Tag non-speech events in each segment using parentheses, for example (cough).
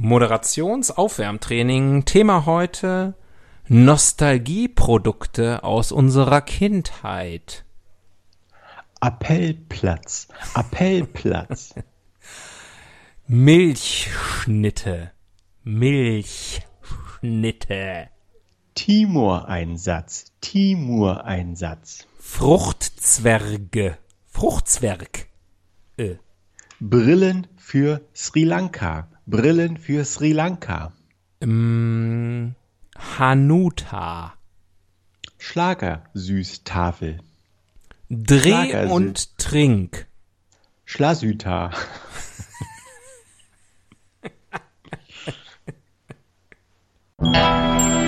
Moderationsaufwärmtraining. Thema heute Nostalgieprodukte aus unserer Kindheit. Appellplatz. Appellplatz. (laughs) Milchschnitte. Milchschnitte. Timor-Einsatz. Timor-Einsatz. Fruchtzwerge. Fruchtzwerg. Äh. Brillen für Sri Lanka. Brillen für Sri Lanka. Ähm, Hanuta. Schlagersüßtafel. Dreh Schlagersüß. und trink. Schlasüta. (laughs) (laughs)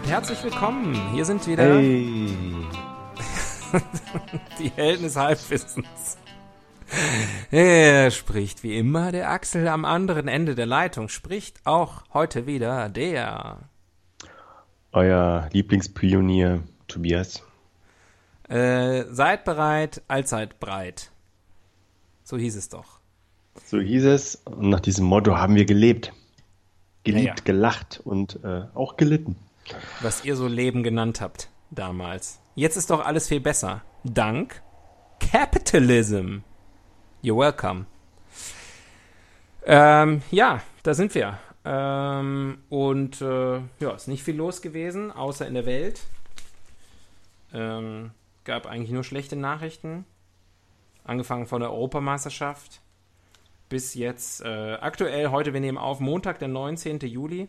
Herzlich willkommen. Hier sind wieder hey. (laughs) die Helden des Halbwissens. Er spricht wie immer der Axel am anderen Ende der Leitung. Spricht auch heute wieder der. Euer Lieblingspionier Tobias. Äh, seid bereit, allzeit breit. So hieß es doch. So hieß es. Und nach diesem Motto haben wir gelebt. Geliebt, ja, ja. gelacht und äh, auch gelitten was ihr so Leben genannt habt damals. Jetzt ist doch alles viel besser. Dank Capitalism. You're welcome. Ähm, ja, da sind wir. Ähm, und äh, ja, ist nicht viel los gewesen, außer in der Welt. Ähm, gab eigentlich nur schlechte Nachrichten. Angefangen von der Europameisterschaft bis jetzt äh, aktuell, heute, wir nehmen auf, Montag, der 19. Juli.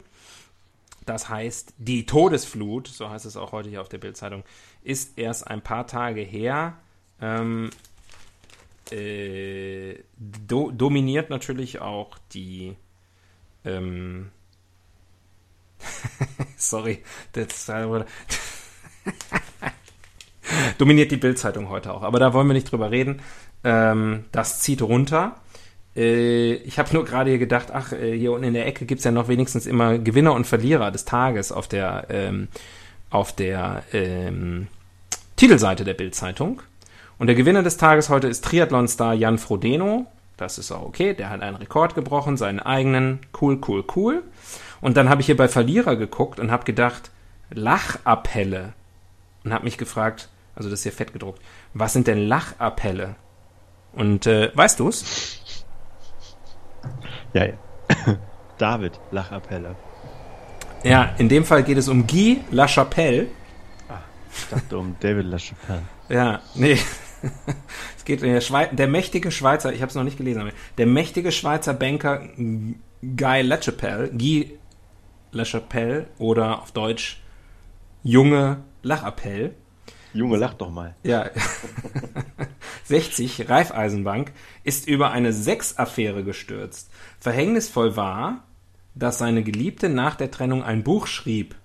Das heißt, die Todesflut, so heißt es auch heute hier auf der Bildzeitung, ist erst ein paar Tage her. Ähm, äh, do, dominiert natürlich auch die. Ähm, (laughs) sorry, das, (laughs) dominiert die Bildzeitung heute auch. Aber da wollen wir nicht drüber reden. Ähm, das zieht runter. Äh, ich habe nur gerade hier gedacht, ach, äh, hier unten in der Ecke gibt es ja noch wenigstens immer Gewinner und Verlierer des Tages auf der, ähm, auf der ähm, Titelseite der Bildzeitung. Und der Gewinner des Tages heute ist Triathlon-Star Jan Frodeno. Das ist auch okay. Der hat einen Rekord gebrochen, seinen eigenen. Cool, cool, cool. Und dann habe ich hier bei Verlierer geguckt und habe gedacht, Lachappelle. Und habe mich gefragt, also das ist hier fett gedruckt, was sind denn Lachappelle? Und äh, weißt du's? Ja, ja. (coughs) David Lachappelle. Ja, in dem Fall geht es um Guy Lachapelle. Ah, ich dachte um David Lachapelle. Ja, nee. (laughs) es geht um der, Schweiz, der mächtige Schweizer, ich habe es noch nicht gelesen, aber der mächtige Schweizer Banker Guy Lachapelle, Guy Lachapelle oder auf Deutsch Junge Lachappelle. Junge, lach doch mal. Ja. (laughs) 60, Raiffeisenbank, ist über eine Sexaffäre gestürzt. Verhängnisvoll war, dass seine Geliebte nach der Trennung ein Buch schrieb.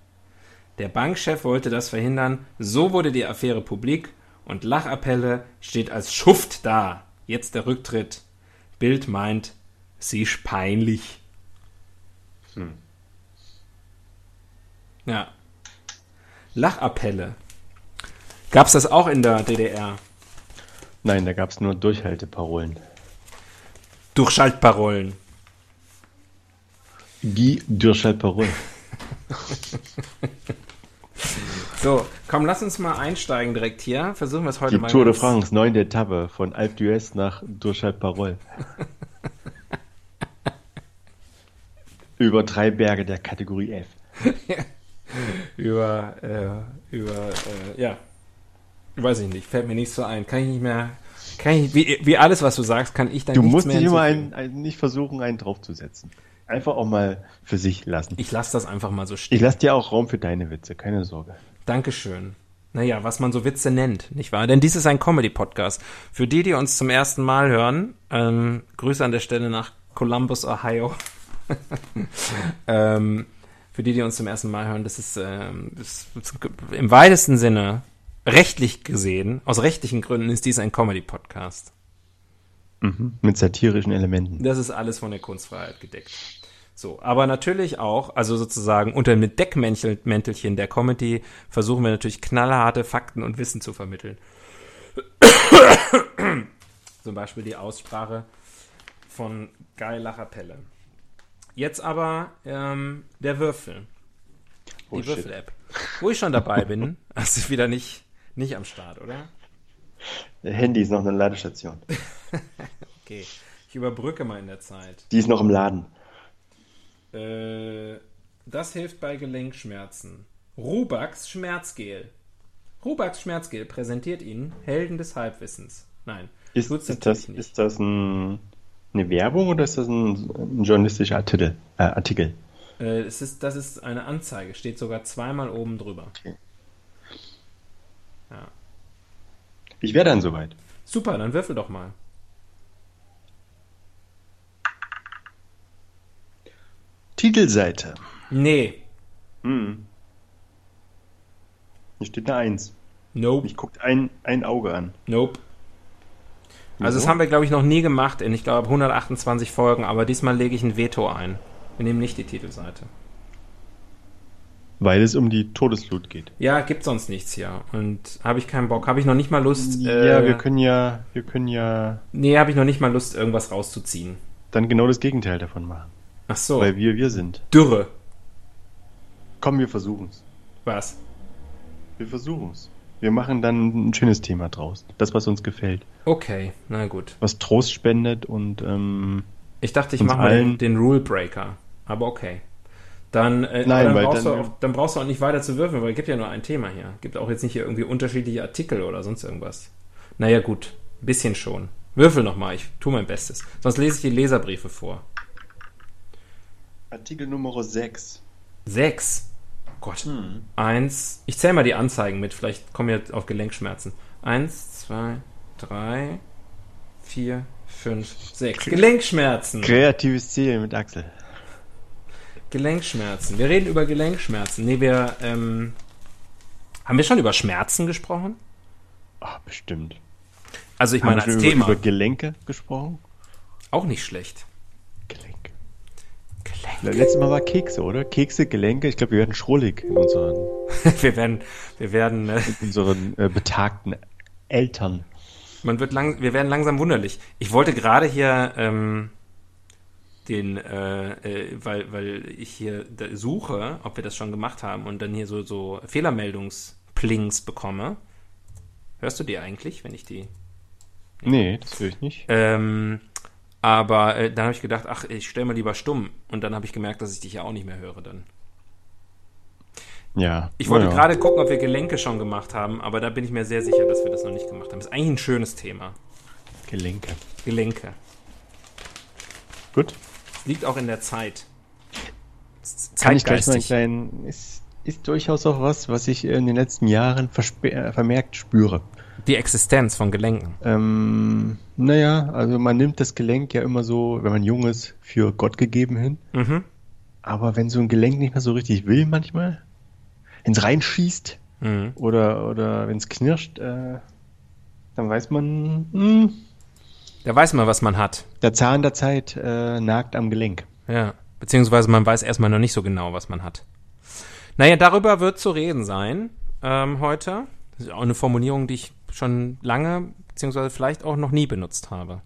Der Bankchef wollte das verhindern, so wurde die Affäre publik und Lachappelle steht als Schuft da. Jetzt der Rücktritt. Bild meint, sie ist peinlich. Hm. Ja. Lachappelle. Gab's das auch in der DDR? Nein, da gab es nur Durchhalteparolen. Durchschaltparolen. Die Durchschaltparolen. (laughs) so, komm, lass uns mal einsteigen direkt hier. Versuchen wir es heute Die mal. Tour de France, neunte Etappe von Alp d'Huez nach Durchschaltparol. (laughs) über drei Berge der Kategorie F. (laughs) über, äh, über, äh, ja, Weiß ich nicht, fällt mir nicht so ein. Kann ich nicht mehr. Kann ich, wie, wie alles, was du sagst, kann ich dann Du musst mehr nicht immer einen, einen, nicht versuchen, einen draufzusetzen. Einfach auch mal für sich lassen. Ich lasse das einfach mal so stehen. Ich lasse dir auch Raum für deine Witze, keine Sorge. Dankeschön. Naja, was man so Witze nennt, nicht wahr? Denn dies ist ein Comedy-Podcast. Für die, die uns zum ersten Mal hören, ähm, Grüße an der Stelle nach Columbus, Ohio. (laughs) ähm, für die, die uns zum ersten Mal hören, das ist, ähm, das ist im weitesten Sinne, rechtlich gesehen, aus rechtlichen Gründen ist dies ein Comedy-Podcast. Mit satirischen Elementen. Das ist alles von der Kunstfreiheit gedeckt. So, aber natürlich auch, also sozusagen unter dem Deckmäntelchen der Comedy versuchen wir natürlich knallharte Fakten und Wissen zu vermitteln. (coughs) Zum Beispiel die Aussprache von Guy Lachapelle. Jetzt aber ähm, der Würfel. Die Oh, shit. Würfel-App. Wo ich schon dabei bin, (laughs) hast du wieder nicht, nicht am Start, oder? Der Handy ist noch eine Ladestation. (laughs) Okay. Ich überbrücke mal in der Zeit. Die ist noch im Laden. Äh, das hilft bei Gelenkschmerzen. Rubax Schmerzgel. Rubax Schmerzgel präsentiert Ihnen Helden des Halbwissens. Nein, Ist, ist, das, nicht. ist das ein, eine Werbung oder ist das ein, ein journalistischer Artikel? Äh, Artikel? Äh, es ist, das ist eine Anzeige, steht sogar zweimal oben drüber. Okay. Ja. Ich wäre dann soweit. Super, dann würfel doch mal. Titelseite. Nee. Hm. Hier steht eine Eins. Nope. Mich guckt ein, ein Auge an. Nope. Also das haben wir, glaube ich, noch nie gemacht in, ich glaube, 128 Folgen, aber diesmal lege ich ein Veto ein. Wir nehmen nicht die Titelseite. Weil es um die Todesflut geht. Ja, gibt sonst nichts hier. Und habe ich keinen Bock. Habe ich noch nicht mal Lust. Ja, äh, wir können ja, wir können ja Nee, habe ich noch nicht mal Lust, irgendwas rauszuziehen. dann genau das Gegenteil davon machen. Ach so. Weil wir wir sind. Dürre. Komm, wir versuchen's. Was? Wir versuchen's. Wir machen dann ein schönes Thema draus. Das, was uns gefällt. Okay, na gut. Was Trost spendet und ähm, Ich dachte, ich mache mal den, den Rule Breaker. Aber okay. Dann, äh, Nein, dann, weil brauchst dann- du auch, dann brauchst du auch nicht weiter zu würfeln, weil es gibt ja nur ein Thema hier. Gibt auch jetzt nicht hier irgendwie unterschiedliche Artikel oder sonst irgendwas. Naja, gut. Ein bisschen schon. Würfel nochmal, ich tue mein Bestes. Sonst lese ich die Leserbriefe vor. Artikel Nummer 6. Sechs. Oh Gott. Eins. Ich zähle mal die Anzeigen mit, vielleicht kommen wir auf Gelenkschmerzen. Eins, zwei, drei, vier, fünf, sechs. Gelenkschmerzen. Kreatives Ziel mit Axel. Gelenkschmerzen. Wir reden über Gelenkschmerzen. Nee, wir, ähm, haben wir schon über Schmerzen gesprochen? Ah, bestimmt. Also ich Haben meine wir als über, Thema. über Gelenke gesprochen? Auch nicht schlecht. Gelenke. Gelenk. Letztes Mal war Kekse, oder? Kekse, Gelenke. Ich glaube, wir werden schrullig in unseren, (laughs) Wir werden, wir werden, äh, in unseren äh, betagten Eltern. man wird lang, wir werden langsam wunderlich. Ich wollte gerade hier, ähm, den, äh, äh, weil, weil ich hier suche, ob wir das schon gemacht haben und dann hier so, so Fehlermeldungsplings bekomme. Hörst du die eigentlich, wenn ich die Nee, das will ich nicht. Ähm, aber äh, dann habe ich gedacht, ach, ich stelle mal lieber stumm. Und dann habe ich gemerkt, dass ich dich ja auch nicht mehr höre dann. Ja. Ich wollte naja. gerade gucken, ob wir Gelenke schon gemacht haben, aber da bin ich mir sehr sicher, dass wir das noch nicht gemacht haben. Ist eigentlich ein schönes Thema. Gelenke. Gelenke. Gut. Liegt auch in der Zeit. Kann ich gleich mal einen Zeitgeistig. kleinen. Ist, ist durchaus auch was, was ich in den letzten Jahren äh, vermerkt spüre. Die Existenz von Gelenken. Ähm, naja, also man nimmt das Gelenk ja immer so, wenn man jung ist, für Gott gegeben hin. Mhm. Aber wenn so ein Gelenk nicht mehr so richtig will manchmal, wenn es reinschießt Mhm. oder, oder wenn es knirscht, äh, dann weiß man, hm, Da weiß man, was man hat. der Zahn der Zeit äh, nagt am Gelenk. Ja. Beziehungsweise man weiß erstmal noch nicht so genau, was man hat. Naja, darüber wird zu reden sein ähm, heute. Das ist auch eine Formulierung, die ich schon lange, beziehungsweise vielleicht auch noch nie benutzt habe.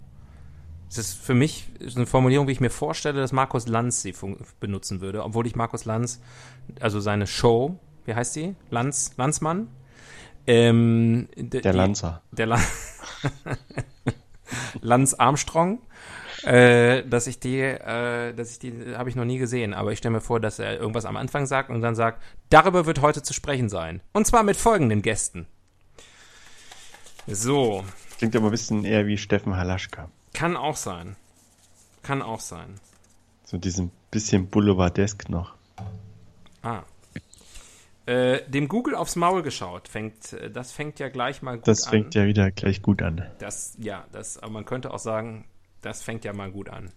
Es ist für mich eine Formulierung, wie ich mir vorstelle, dass Markus Lanz sie benutzen würde, obwohl ich Markus Lanz, also seine Show, wie heißt die? Lanz, Lanzmann? Ähm, Der Lanzer. der La (laughs) (laughs) Lance Armstrong, äh, dass ich die, äh, dass ich die, habe ich noch nie gesehen, aber ich stelle mir vor, dass er irgendwas am Anfang sagt und dann sagt, darüber wird heute zu sprechen sein. Und zwar mit folgenden Gästen. So. Klingt aber ein bisschen eher wie Steffen Halaschka. Kann auch sein. Kann auch sein. So diesen bisschen Boulevardesk noch. Ah. Äh, dem Google aufs Maul geschaut, fängt, äh, das fängt ja gleich mal gut das an. Das fängt ja wieder gleich gut an. Das, ja, das, aber man könnte auch sagen, das fängt ja mal gut an.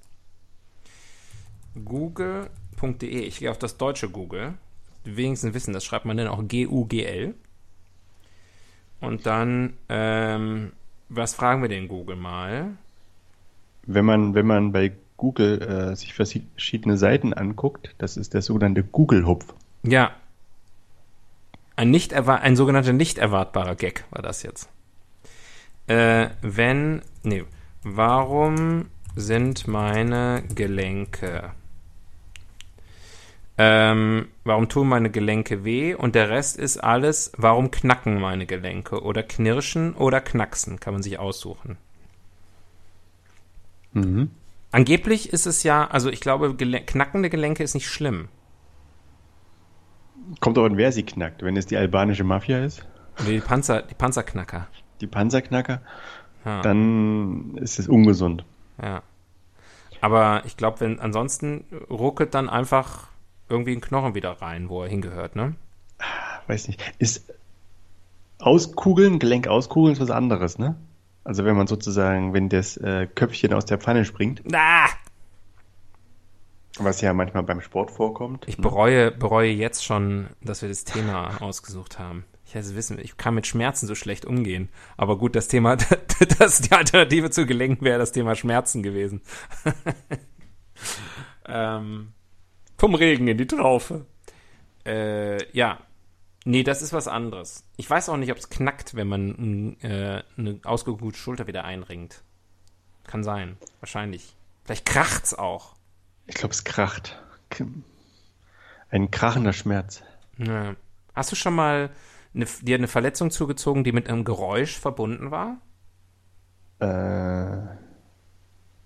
Google.de, ich gehe auf das deutsche Google. Die wenigsten wissen, das schreibt man dann auch G-U-G-L. Und dann, ähm, was fragen wir den Google mal? Wenn man, wenn man bei Google äh, sich verschiedene Seiten anguckt, das ist der sogenannte Google-Hupf. Ja. Ein, nicht ein sogenannter nicht erwartbarer Gag war das jetzt. Äh, wenn, nee, warum sind meine Gelenke? Ähm, warum tun meine Gelenke weh? Und der Rest ist alles, warum knacken meine Gelenke? Oder knirschen oder knacksen, kann man sich aussuchen. Mhm. Angeblich ist es ja, also ich glaube, Gelen knackende Gelenke ist nicht schlimm. Kommt auch an, wer sie knackt. Wenn es die albanische Mafia ist. Die, Panzer, die Panzerknacker. Die Panzerknacker. Ja. Dann ist es ungesund. Ja. Aber ich glaube, wenn ansonsten ruckelt dann einfach irgendwie ein Knochen wieder rein, wo er hingehört, ne? Weiß nicht. Ist Auskugeln, Gelenk auskugeln ist was anderes, ne? Also wenn man sozusagen, wenn das äh, Köpfchen aus der Pfanne springt. Ah! Was ja manchmal beim Sport vorkommt. Ich bereue, bereue jetzt schon, dass wir das Thema (laughs) ausgesucht haben. Ich hätte wissen, ich kann mit Schmerzen so schlecht umgehen. Aber gut, das Thema, (laughs) das die Alternative zu Gelenken wäre das Thema Schmerzen gewesen. (laughs) ähm, vom Regen in die Traufe. Äh, ja. Nee, das ist was anderes. Ich weiß auch nicht, ob es knackt, wenn man äh, eine ausgekugelte Schulter wieder einringt. Kann sein. Wahrscheinlich. Vielleicht kracht's auch. Ich glaube, es kracht. Ein krachender Schmerz. Ja. Hast du schon mal eine, dir eine Verletzung zugezogen, die mit einem Geräusch verbunden war? Äh.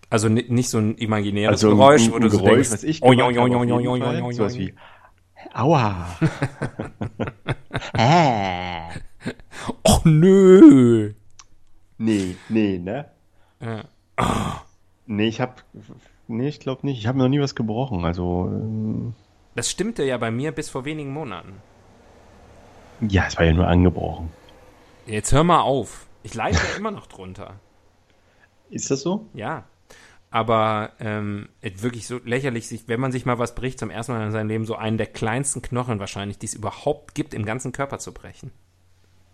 Also nicht so ein imaginäres also Geräusch, ein, wo du ein so Geräusch, denkst, was ich oh, gemacht habe, sowas jo. wie Aua. (laughs) Och nö. nee, nee, ne? Ja. Nee, ich hab nee, ich glaube nicht. Ich habe mir noch nie was gebrochen, also ähm, Das stimmte ja bei mir bis vor wenigen Monaten. ja, es war ja nur angebrochen. Jetzt hör mal auf. Ich leide ja immer noch drunter. Ist das so? Ja. Aber ähm, wirklich so lächerlich, sich, wenn man sich mal was bricht, zum ersten Mal in seinem Leben so einen der kleinsten Knochen wahrscheinlich, die es überhaupt gibt, im ganzen Körper zu brechen.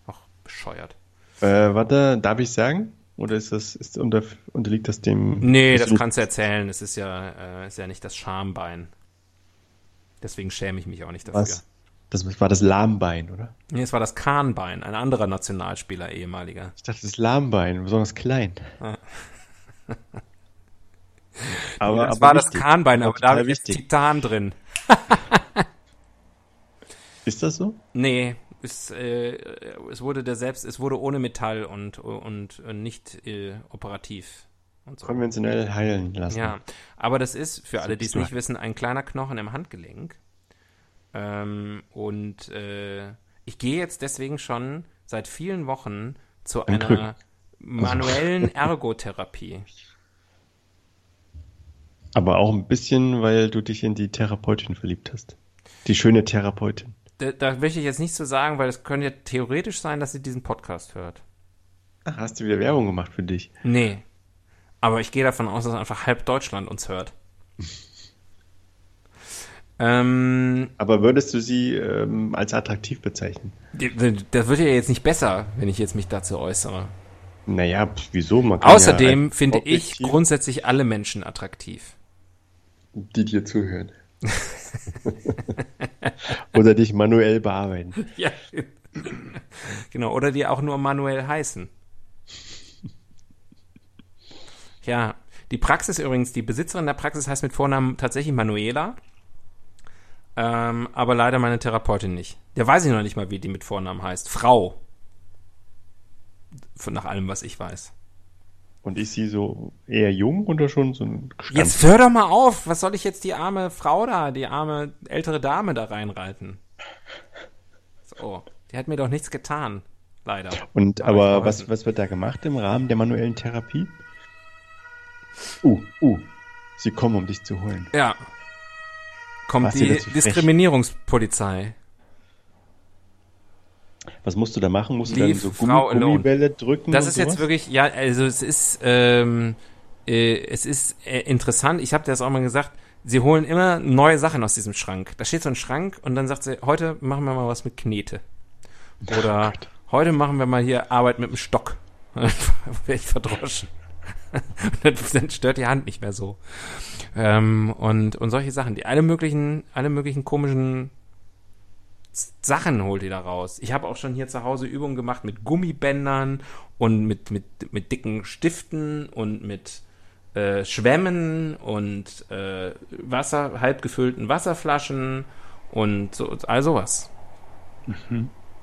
Ach, bescheuert. Äh, warte, darf ich sagen? Oder ist das, ist unter, unterliegt das dem. Nee, ist das kannst du erzählen. Es ist ja, äh, ist ja nicht das Schambein. Deswegen schäme ich mich auch nicht dafür. Was? Das war das Lahmbein, oder? Nee, es war das Kahnbein, ein anderer Nationalspieler, ehemaliger. Ich dachte, das Lahmbein, besonders klein. Ah. (laughs) aber, Ja, das aber war das wichtig. Kahnbein, Auch aber da ist. Titan drin. (laughs) (laughs) Ist das so? Nee, es, äh, es wurde der selbst, es wurde ohne Metall und, und, und nicht äh, operativ. Und so. Konventionell heilen lassen. Ja, aber das ist, für alle, die es nicht wissen, ein kleiner Knochen im Handgelenk. Ähm, und äh, ich gehe jetzt deswegen schon seit vielen Wochen zu Ein einer Glück. manuellen (laughs) Ergotherapie. Aber auch ein bisschen, weil du dich in die Therapeutin verliebt hast. Die schöne Therapeutin. Da, da möchte ich jetzt nichts zu sagen, weil es könnte ja theoretisch sein, dass sie diesen Podcast hört. Ach, hast du wieder Werbung gemacht für dich? Nee. Aber ich gehe davon aus, dass einfach halb Deutschland uns hört. (laughs) ähm, Aber würdest du sie ähm, als attraktiv bezeichnen? das wird ja jetzt nicht besser, wenn ich jetzt mich dazu äußere. Naja, wieso? Man kann Außerdem ja finde ich grundsätzlich alle Menschen attraktiv. die dir zuhören. (laughs) Oder dich manuell bearbeiten. (laughs) Ja. genau, oder die auch nur manuell heißen. Ja, die Praxis übrigens, die Besitzerin der Praxis heißt mit Vornamen tatsächlich Manuela. Ähm, aber leider meine Therapeutin nicht. Der weiß ich noch nicht mal, wie die mit Vornamen heißt. Frau. Nach allem, was ich weiß. Und ist sie so eher jung oder schon so ein Gestand? Jetzt hör doch mal auf! Was soll ich jetzt die arme Frau da, die arme ältere Dame da reinreiten? So, die hat mir doch nichts getan. Leider. Und Aber aber was, was wird da gemacht im Rahmen der manuellen Therapie? Uh, uh, sie kommen, um dich zu holen. Ja. Kommt Was die? Diskriminierungspolizei. Was musst du da machen? Musst du Leave dann so alone. Gummibälle drücken? Das ist jetzt wirklich, ja, also es ist, ähm, äh, es ist äh, interessant. Ich habe dir das auch mal gesagt. Sie holen immer neue Sachen aus diesem Schrank. Da steht so ein Schrank und dann sagt sie, heute machen wir mal was mit Knete. Oder Gott. heute machen wir mal hier Arbeit mit dem Stock. (laughs) Dann werde ich verdroschen. (laughs) Dann, stört die Hand nicht mehr so. Ähm, und, und solche Sachen, die alle möglichen, alle möglichen komischen Sachen holt ihr da raus. Ich habe auch schon hier zu Hause Übungen gemacht mit Gummibändern und mit, mit, mit dicken Stiften und mit äh, Schwämmen und äh, Wasser, halb gefüllten Wasserflaschen und so, all sowas.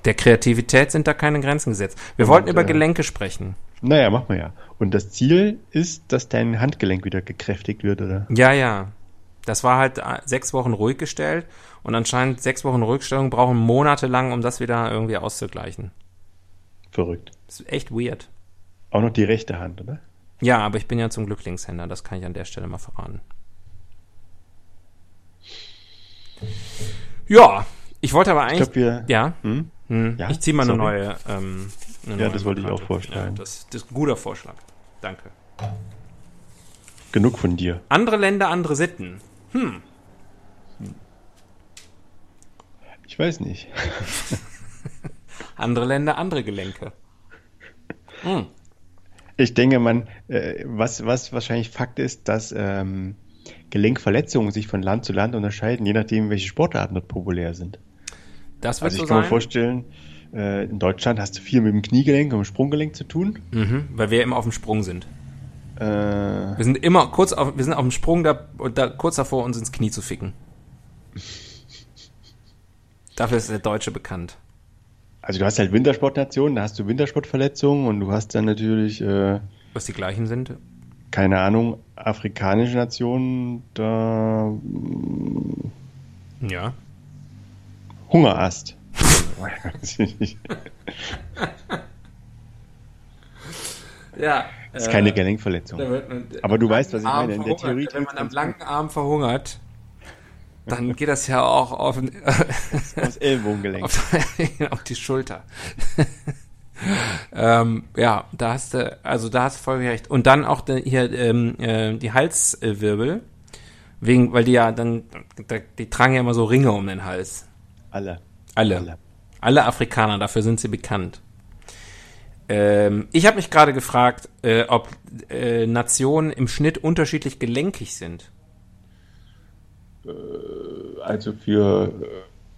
Der Kreativität sind da keine Grenzen gesetzt. Wir wollten über äh, Gelenke sprechen. Naja, machen wir ja. Und das Ziel ist, dass dein Handgelenk wieder gekräftigt wird, oder? Ja, ja. Das war halt äh, sechs Wochen ruhig gestellt und anscheinend sechs Wochen Ruhigstellung brauchen monatelang, um das wieder irgendwie auszugleichen. Verrückt. Das ist echt weird. Auch noch die rechte Hand, oder? Ja, aber ich bin ja zum Glück Linkshänder, das kann ich an der Stelle mal verraten. Ja, ich wollte aber Ich eigentlich. glaube, wir. ja, Hm? hm, Ja, ich ziehe mal eine neue. Ähm, eine Ja, neue das wollte ich auch Karte. vorschlagen. Ja, das, das ist ein guter Vorschlag. Danke. Genug von dir. Andere Länder, andere Sitten. Ich weiß nicht. (laughs) Andere Länder, andere Gelenke. Hm. Ich denke, man, äh, was, was wahrscheinlich Fakt ist, dass ähm, Gelenkverletzungen sich von Land zu Land unterscheiden, je nachdem, welche Sportarten dort populär sind. Das wird Also ich so kann mir sein. vorstellen, äh, in Deutschland hast du viel mit dem Kniegelenk und dem Sprunggelenk zu tun. Mhm, weil wir immer auf dem Sprung sind. Äh, Wir sind immer kurz auf, wir sind auf dem Sprung da, da kurz davor, uns ins Knie zu ficken. (laughs) Dafür ist der Deutsche bekannt. also du hast halt Wintersportnationen, da hast du Wintersportverletzungen und du hast dann natürlich, äh, Was die gleichen sind. keine Ahnung, afrikanische Nationen, da Ja. Hungerast. (laughs) (laughs) Ja. Das ist keine Gelenkverletzung. Aber du weißt, was ich meine. In der Theorie Wenn man am langen Arm verhungert, dann (laughs) geht das ja auch auf, Das (laughs) Ellbogengelenk. auf, (laughs) auf die Schulter. ähm, ja, da hast du, also da hast du voll recht. Und dann auch de, hier ähm, äh, die Halswirbel, wegen, weil die ja dann, da, die tragen ja immer so Ringe um den Hals. Alle. Alle. Alle. Alle Afrikaner, dafür sind sie bekannt. Ähm, ich habe mich gerade gefragt, äh, ob äh, Nationen im Schnitt unterschiedlich gelenkig sind. Also für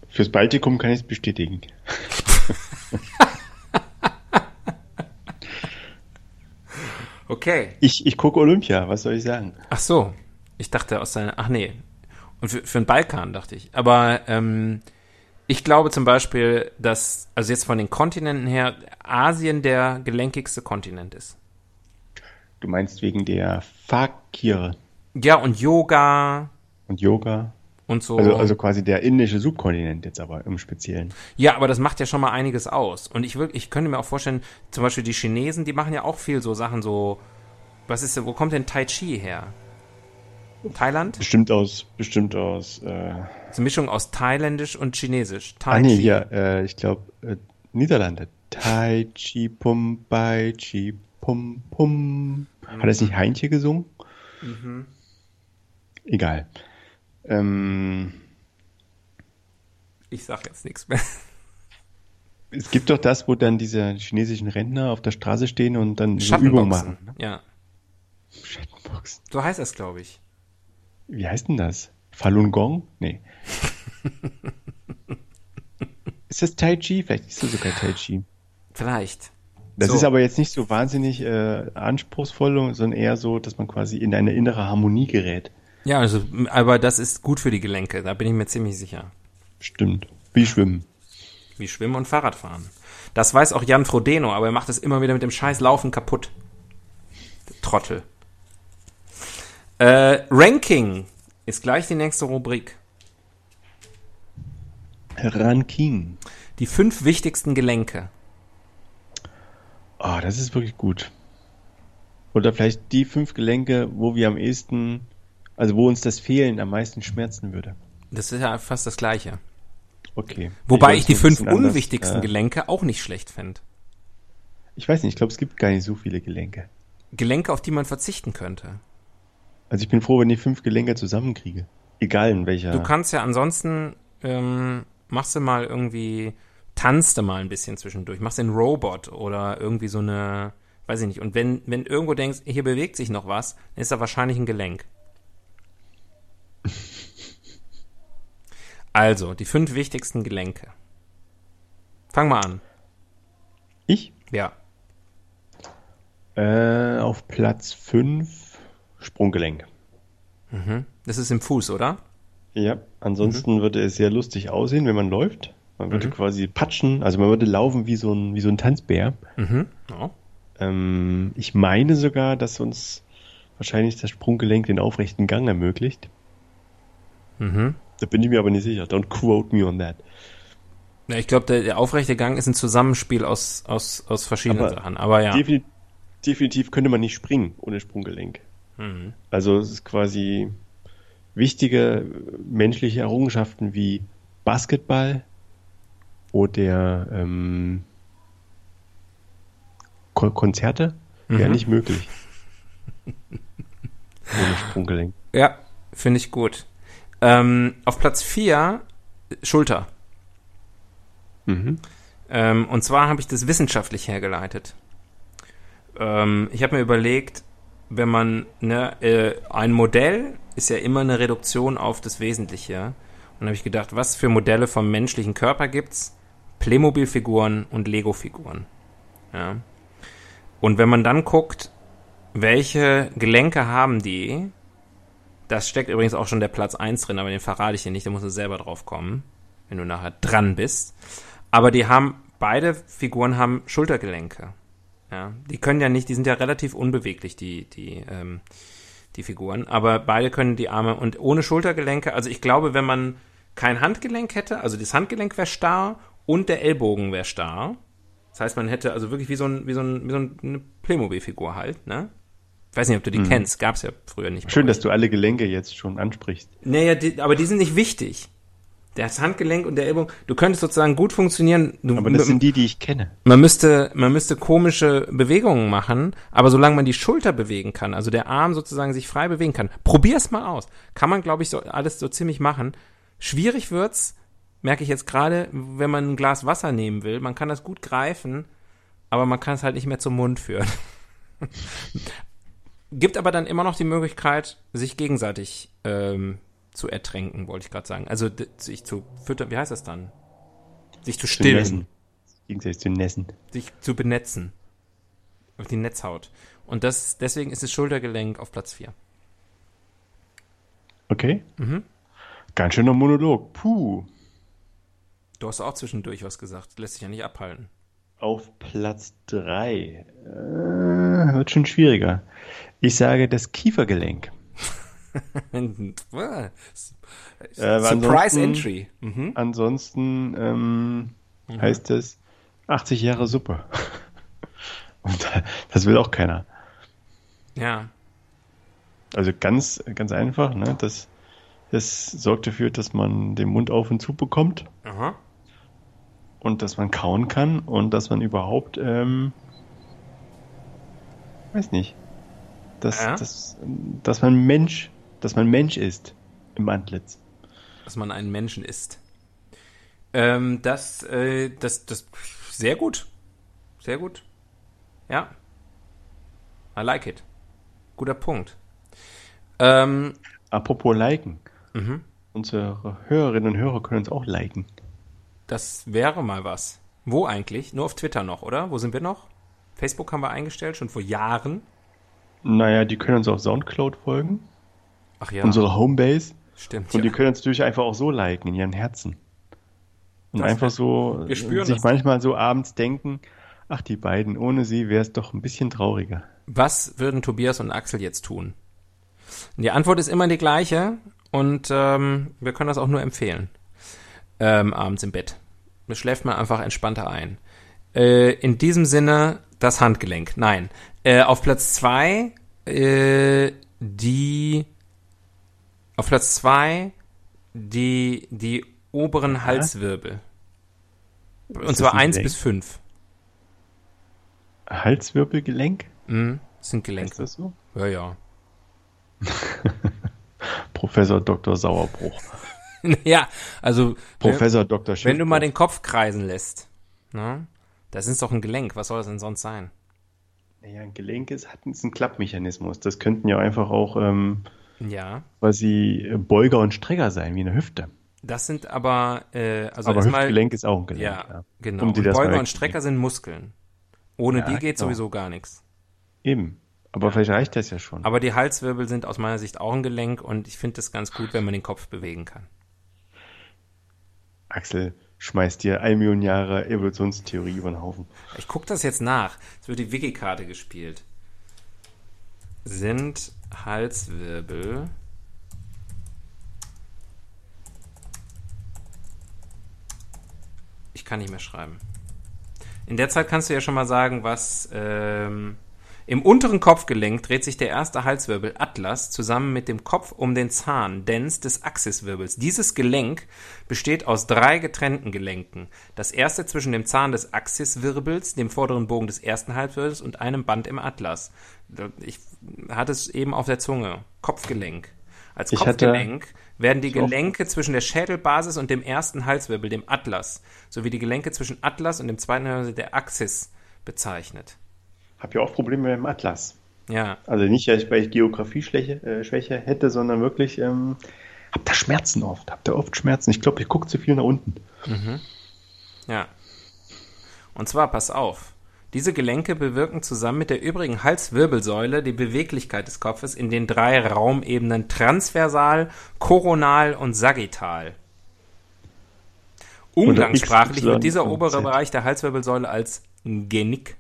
fürs Baltikum kann ich es bestätigen. (laughs) Okay. Ich, ich gucke Olympia, was soll ich sagen? Ach so. Ich dachte aus seiner. Ach nee. Und für, für den Balkan dachte ich. Aber ähm, ich glaube zum Beispiel, dass, also jetzt von den Kontinenten her, Asien der gelenkigste Kontinent ist. Du meinst wegen der Fakir Ja, und Yoga und Yoga? und so. Also, also quasi der indische Subkontinent jetzt aber im Speziellen. Ja, aber das macht ja schon mal einiges aus. Und ich, wirklich, ich könnte mir auch vorstellen, zum Beispiel die Chinesen, die machen ja auch viel so Sachen so. Was ist wo kommt denn Tai Chi her? Thailand? Bestimmt aus, bestimmt aus, äh, Eine Mischung aus Thailändisch und Chinesisch. Tai ah nee, hier, äh, ich glaube, äh, Niederlande. Tai Chi Pum Bai Chi Pum Pum. Hat das nicht Heintje gesungen? Mhm. Egal. Ähm, Ich sag jetzt nichts mehr. es gibt doch das, wo dann diese chinesischen Rentner auf der Straße stehen und dann so Übungen machen. ne? Ja. Schattenboxen. So heißt das, glaube ich. Wie heißt denn das? Falun Gong? Nee. (laughs) ist das Tai Chi? Vielleicht ist das sogar Tai Chi. Vielleicht. Das So. ist aber jetzt nicht so wahnsinnig äh, anspruchsvoll, sondern eher so, dass man quasi in eine innere Harmonie gerät. Ja, also, aber das ist gut für die Gelenke, da bin ich mir ziemlich sicher. Stimmt. Wie Schwimmen. Wie Schwimmen und Fahrradfahren. Das weiß auch Jan Frodeno, aber er macht es immer wieder mit dem scheiß Laufen kaputt. Trottel. Äh, Ranking ist gleich die nächste Rubrik. Ranking. Die fünf wichtigsten Gelenke. Oh, das ist wirklich gut. Oder vielleicht die fünf Gelenke, wo wir am ehesten, also wo uns das Fehlen am meisten schmerzen würde. Das ist ja fast das Gleiche. Okay. Wobei weiß, ich die fünf bisschen anders. unwichtigsten Ja. Gelenke auch nicht schlecht fände. Ich weiß nicht, ich glaube, es gibt gar nicht so viele Gelenke. Gelenke, auf die man verzichten könnte. Also ich bin froh, wenn ich fünf Gelenke zusammenkriege. Egal in welcher. Du kannst ja ansonsten, ähm, machst du mal irgendwie, tanzt du mal ein bisschen zwischendurch, machst den Robot oder irgendwie so eine, weiß ich nicht. Und wenn, wenn irgendwo denkst, hier bewegt sich noch was, dann ist da wahrscheinlich ein Gelenk. (laughs) Also, die fünf wichtigsten Gelenke. Fang mal an. ich? Ja. Äh, auf Platz fünf Sprunggelenk. Das ist im Fuß, oder? Ja, ansonsten würde es sehr lustig aussehen, wenn man läuft. Man würde quasi patschen, also man würde laufen wie so ein, wie so ein Tanzbär. Mhm. Ja. Ähm, ich meine sogar, dass uns wahrscheinlich das Sprunggelenk den aufrechten Gang ermöglicht. Mhm. Da bin ich mir aber nicht sicher. Don't quote me on that. Ja, ich glaube, der, der aufrechte Gang ist ein Zusammenspiel aus, aus, aus verschiedenen Aber Sachen. Aber ja. Defini definitiv könnte man nicht springen ohne Sprunggelenk. Mhm. Also es ist quasi wichtige menschliche Errungenschaften wie Basketball oder ähm, Ko Konzerte wäre Mhm. nicht möglich. (laughs) Ohne Sprunggelenk. Ja, finde ich gut. Ähm, auf Platz 4 Schulter. Mhm. Ähm, und zwar habe ich das wissenschaftlich hergeleitet. Ähm, ich habe mir überlegt, wenn man ne, äh, ein Modell ist ja immer eine Reduktion auf das Wesentliche. Und habe ich gedacht, was für Modelle vom menschlichen Körper gibt's? Playmobil-Figuren und Lego-Figuren. Ja. Und wenn man dann guckt, welche Gelenke haben die, das steckt übrigens auch schon der Platz 1 drin, aber den verrate ich dir nicht, da musst du selber drauf kommen, wenn du nachher dran bist. Aber die haben, beide Figuren haben Schultergelenke. Ja, die können ja nicht, die sind ja relativ unbeweglich, die, die, ähm, die Figuren. Aber beide können die Arme und ohne Schultergelenke, also ich glaube, wenn man kein Handgelenk hätte, also das Handgelenk wäre starr und der Ellbogen wäre starr. Das heißt, man hätte also wirklich wie so, ein, wie so, ein, wie so eine Playmobil-Figur halt, ne? Ich weiß nicht, ob du die kennst, gab's ja früher nicht. Schön, dass du alle Gelenke jetzt schon ansprichst. Naja, die, aber die sind nicht wichtig. Das Handgelenk und der Ellbogen, du könntest sozusagen gut funktionieren. Du, Aber das sind die, die ich kenne. man müsste, man müsste komische Bewegungen machen, aber solange man die Schulter bewegen kann, also der Arm sozusagen sich frei bewegen kann, probier's mal aus. Kann man, glaube ich, so alles so ziemlich machen. Schwierig wird's, merke ich jetzt gerade, wenn man ein Glas Wasser nehmen will. Man kann das gut greifen, aber man kann es halt nicht mehr zum Mund führen. (laughs) Gibt aber dann immer noch die Möglichkeit, sich gegenseitig ähm, zu ertränken, wollte ich gerade sagen. Also sich zu füttern, wie heißt das dann? Sich zu stillen. Gegenseitig zu Nessen. sich zu benetzen. Auf die Netzhaut. Und das, deswegen ist das Schultergelenk auf Platz 4. Okay. Mhm. Ganz schöner Monolog. Puh. Du hast auch zwischendurch was gesagt. Lässt sich ja nicht abhalten. Auf Platz 3. Äh, wird schon schwieriger. Ich sage das Kiefergelenk. (laughs) Surprise ansonsten- Entry. Mhm. Ansonsten ähm, heißt es 80 Jahre Suppe. (laughs) Und das will auch keiner. Ja. Also ganz, ganz einfach, ne? Das, das sorgt dafür, dass man den Mund auf und zu bekommt Aha. und dass man kauen kann und dass man überhaupt, ähm, weiß nicht, dass, Ja. dass, dass man Mensch, dass man Mensch ist im Antlitz. Dass man einen Menschen isst. Ähm, das, äh, das, das, sehr gut. Sehr gut. Ja. I like it. Guter Punkt. Ähm, Apropos liken. mhm. Unsere Hörerinnen und Hörer können uns auch liken. Das wäre mal was. Wo eigentlich? Nur auf Twitter noch, oder? Wo sind wir noch? Facebook haben wir eingestellt, schon vor Jahren. Naja, die können uns auf Soundcloud folgen, Ach ja, unsere Homebase. stimmt. Und die Ja. können uns natürlich einfach auch so liken in ihren Herzen. Und Das- einfach so sich das. manchmal so abends denken, ach die beiden, ohne sie wäre es doch ein bisschen trauriger. Was würden Tobias und Axel jetzt tun? Die Antwort ist immer die gleiche und ähm, wir können das auch nur empfehlen. Ähm, abends im Bett. Da schläft man einfach entspannter ein. Äh, in diesem Sinne Das Handgelenk, nein. Äh, auf Platz zwei äh, die auf Platz zwei die die oberen Halswirbel. Und das zwar ein eins Gelenk? bis fünf. Halswirbelgelenk? Mhm, sind Ist Gelenke. das so? Ja, ja. (laughs) Professor Dr. Sauerbruch. (laughs) ja, also Professor Dr. wenn du mal den Kopf kreisen lässt, ne? Das ist doch ein Gelenk. Was soll das denn sonst sein? Ja, ein Gelenk ist, hat ist ein Klappmechanismus. Das könnten ja einfach auch ähm, Ja. quasi äh, Beuger und Strecker sein, wie eine Hüfte. Das sind aber, äh, also Aber erstmal, Hüftgelenk ist auch ein Gelenk. ja, Ja, genau. Um und Beuger und Strecker sind Muskeln. Ohne Ja, die geht genau. sowieso gar nichts. Eben. Aber vielleicht reicht das ja schon. Aber die Halswirbel sind aus meiner Sicht auch ein Gelenk und ich finde es ganz gut, wenn man den Kopf bewegen kann. Axel schmeißt dir eine Million Jahre Evolutionstheorie über den Haufen. Ich gucke das jetzt nach. Es wird die Wiki-Karte gespielt. Sind Halswirbel Ich kann nicht mehr schreiben. In der Zeit kannst du ja schon mal sagen, was ähm, im unteren Kopfgelenk dreht sich der erste Halswirbel Atlas zusammen mit dem Kopf um den Zahn Dens des Axiswirbels. Dieses Gelenk besteht aus drei getrennten Gelenken. Das erste zwischen dem Zahn des Axiswirbels, dem vorderen Bogen des ersten Halswirbels und einem Band im Atlas. Ich hatte es eben auf der Zunge. Kopfgelenk. Als Ich Kopfgelenk werden die. Gelenke zwischen der Schädelbasis und dem ersten Halswirbel, dem Atlas, sowie die Gelenke zwischen Atlas und dem zweiten Halswirbel, der Axis, bezeichnet. Hab ja auch Probleme mit dem Atlas. Ja, Also nicht, weil ich Geografie-Schwäche äh, Schwäche hätte, sondern wirklich, ähm, hab da Schmerzen oft. Hab da oft Schmerzen. Ich glaube, ich gucke zu viel nach unten. ja. Und zwar, pass auf. Diese Gelenke bewirken zusammen mit der übrigen Halswirbelsäule die Beweglichkeit des Kopfes in den drei Raumebenen transversal, koronal und sagittal. Umgangssprachlich wird dieser obere. Bereich der Halswirbelsäule als Genick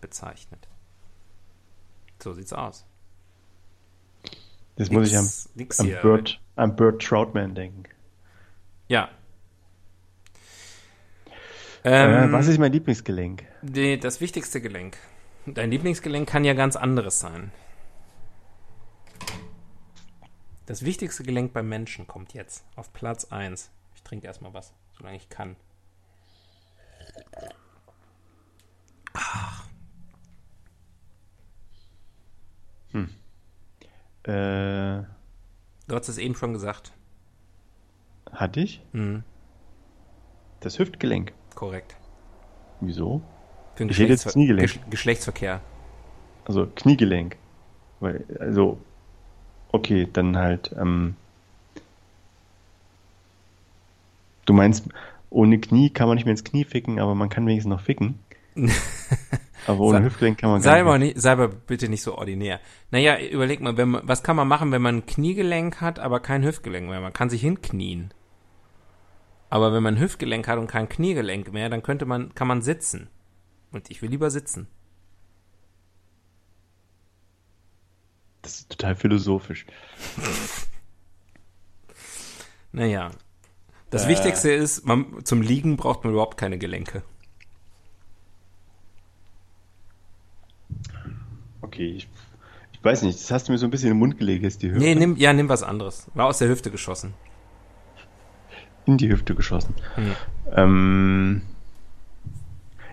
bezeichnet. So sieht's aus. Das muss ich am, am. Bird, am Bird Troutman denken. Ja. Äh, Ähm, was ist mein Lieblingsgelenk? die, das wichtigste Gelenk. Dein Lieblingsgelenk kann ja ganz anderes sein. Das wichtigste Gelenk beim Menschen kommt jetzt auf Platz 1. Ich trinke erstmal was, solange ich kann. Äh, Du hast es eben schon gesagt. hatte ich? Hm, Das Hüftgelenk. Korrekt. Wieso? Für den Ich hätte jetzt Geschlechtsver- Kniegelenk. Gesch- Geschlechtsverkehr. Also Kniegelenk. Weil, also, okay, dann halt, ähm, du meinst, ohne Knie kann man nicht mehr ins Knie ficken, aber man kann wenigstens noch ficken. (laughs) aber ohne Sei- Hüftgelenk kann man Sei gar mal, nicht. nicht, sei mal bitte nicht so ordinär. Naja, überleg mal, wenn man, was kann man machen, wenn man ein Kniegelenk hat, aber kein Hüftgelenk mehr? Man kann sich hinknien. Aber wenn man Hüftgelenk hat und kein Kniegelenk mehr, dann könnte man, kann man sitzen. Und ich will lieber sitzen. Das ist total philosophisch. (laughs) Naja. Das Äh. Wichtigste ist, man, zum Liegen braucht man überhaupt keine Gelenke. Okay, ich, ich weiß nicht, das hast du mir so ein bisschen in den Mund gelegt, jetzt die Hüfte. Nee, nimm, ja, nimm was anderes. War aus der Hüfte geschossen. In die Hüfte geschossen. Hm. Ähm,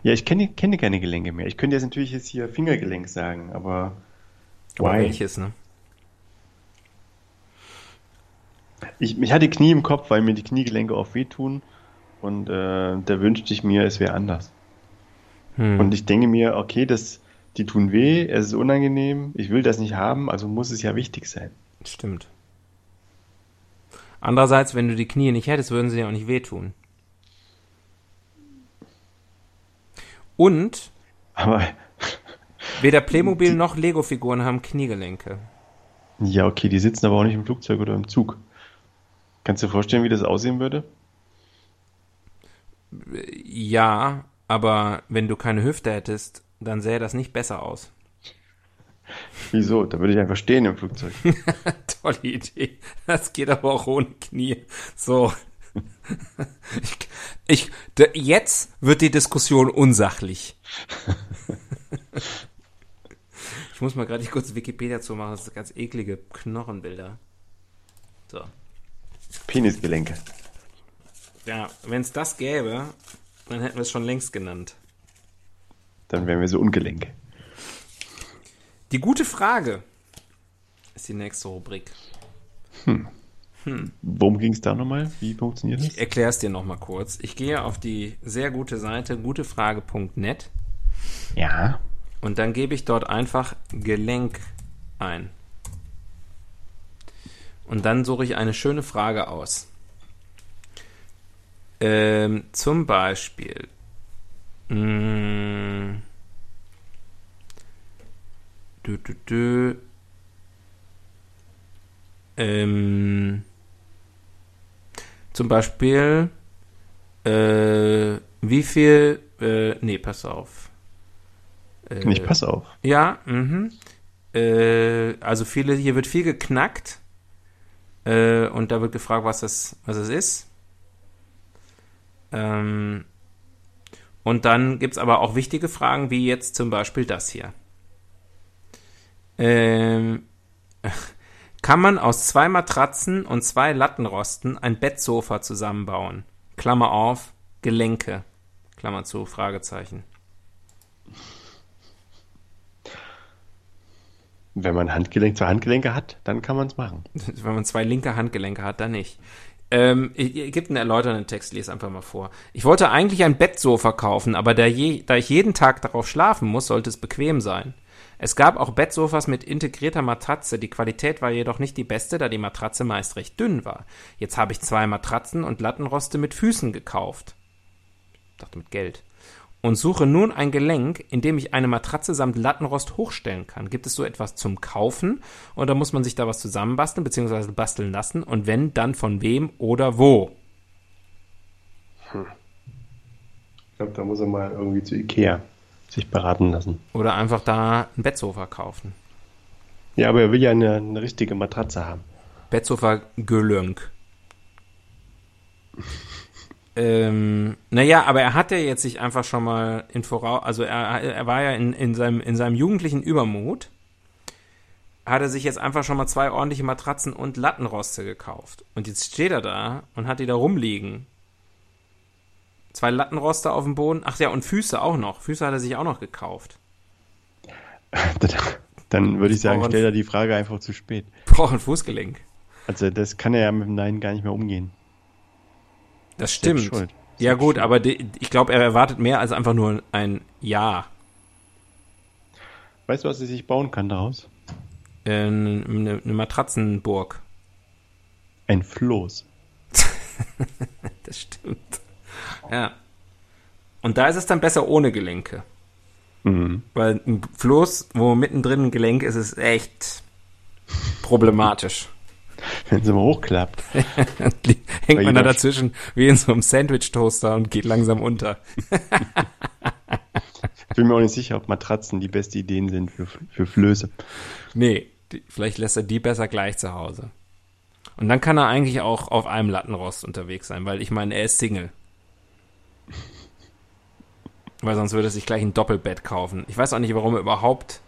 ja, ich kenne, kenne keine Gelenke mehr. Ich könnte jetzt natürlich jetzt hier Fingergelenk sagen, aber Aber why? welches, ne? Ich, ich hatte Knie im Kopf, weil mir die Kniegelenke oft wehtun und äh, da wünschte ich mir, es wäre anders. Hm. Und ich denke mir, okay, das, die tun weh, es ist unangenehm, ich will das nicht haben, also muss es ja wichtig sein. Stimmt. Andererseits, wenn du die Knie nicht hättest, würden sie ja auch nicht wehtun. Und Aber weder Playmobil noch Lego-Figuren haben Kniegelenke. ja, okay, die sitzen aber auch nicht im Flugzeug oder im Zug. Kannst du dir vorstellen, wie das aussehen würde? Ja, aber wenn du keine Hüfte hättest, dann sähe das nicht besser aus. Wieso? Da würde ich einfach stehen im Flugzeug. (laughs) Tolle Idee. Das geht aber auch ohne Knie. So. Ich, ich, d- jetzt wird die Diskussion unsachlich. (laughs) ich muss mal gerade kurz Wikipedia zu machen, das sind ganz eklige Knochenbilder. So. Penisgelenke. Ja, wenn es das gäbe, dann hätten wir es schon längst genannt. Dann wären wir so ungelenk. Die gute Frage ist die nächste Rubrik. Worum ging es da nochmal? Wie funktioniert das? Ich erkläre es dir nochmal kurz. Ich gehe auf die sehr gute Seite gutefrage.net Ja. und dann gebe ich dort einfach Gelenk ein. Und dann suche ich eine schöne Frage aus. Ähm, zum Beispiel. Mh, dü, dü, dü, ähm, zum Beispiel, äh, wie viel, äh, nee, pass auf. Äh, Nicht pass auf. ja, mhm. Äh, also viele, hier wird viel geknackt. Äh, und da wird gefragt, was das, was es ist. Ähm, und dann gibt's aber auch wichtige Fragen, wie jetzt zum Beispiel das hier. Ähm, kann man aus zwei Matratzen und zwei Lattenrosten ein Bettsofa zusammenbauen? Klammer auf, Gelenke. Klammer zu, Fragezeichen. Wenn man Handgelenk zu Handgelenke hat, dann kann man es machen. (laughs) Wenn man zwei linke Handgelenke hat, dann nicht. Ähm, ich, ich gibt einen erläuternden Text, lese einfach mal vor. Ich wollte eigentlich ein Bettsofa kaufen, aber da, je, da ich jeden Tag darauf schlafen muss, sollte es bequem sein. Es gab auch Bettsofas mit integrierter Matratze, die Qualität war jedoch nicht die beste, da die Matratze meist recht dünn war. Jetzt habe ich zwei Matratzen und Lattenroste mit Füßen gekauft. Ich dachte mit Geld. Und suche nun ein Gelenk, in dem ich eine Matratze samt Lattenrost hochstellen kann. Gibt es so etwas zum Kaufen? Oder muss man sich da was zusammenbasteln bzw. basteln lassen? Und wenn, dann von wem oder wo? Ich glaube, da muss er mal irgendwie zu Ikea sich beraten lassen. Oder einfach da ein Bettsofa kaufen. Ja, aber er will ja eine, eine richtige Matratze haben. Bettsofa Gelönk. ähm, naja, aber er hat ja jetzt sich einfach schon mal in voraus, also er, er war ja in, in, seinem, in seinem jugendlichen Übermut, hat er sich jetzt einfach schon mal zwei ordentliche Matratzen und Lattenroste gekauft. Und jetzt steht er da und hat die da rumliegen. Zwei Lattenroste auf dem Boden. Ach ja, und Füße auch noch. Füße hat er sich auch noch gekauft. (laughs) Dann würde ich sagen, stellt er die Frage einfach zu spät. Braucht ein Fußgelenk. Also das kann er ja mit dem Nein gar nicht mehr umgehen. Das stimmt. Ja gut, aber die, ich glaube, er erwartet mehr als einfach nur ein Ja. Weißt du, was er sich bauen kann daraus? Äh, Eine, eine Matratzenburg. Ein Floß. (laughs) Das stimmt. Ja. Und da ist es dann besser ohne Gelenke. Mhm. Weil ein Floß, wo mittendrin ein Gelenk ist, ist echt problematisch. Wenn sie mal hochklappt. (laughs) Hängt man da dazwischen wie in so einem Sandwich-Toaster und geht langsam unter. Ich bin mir auch nicht sicher, ob Matratzen die beste Ideen sind für, für Flöße. Nee, die, vielleicht lässt er die besser gleich zu Hause. Und dann kann er eigentlich auch auf einem Lattenrost unterwegs sein, weil ich meine, er ist Single. Weil sonst würde er sich gleich ein Doppelbett kaufen. Ich weiß auch nicht, warum er überhaupt.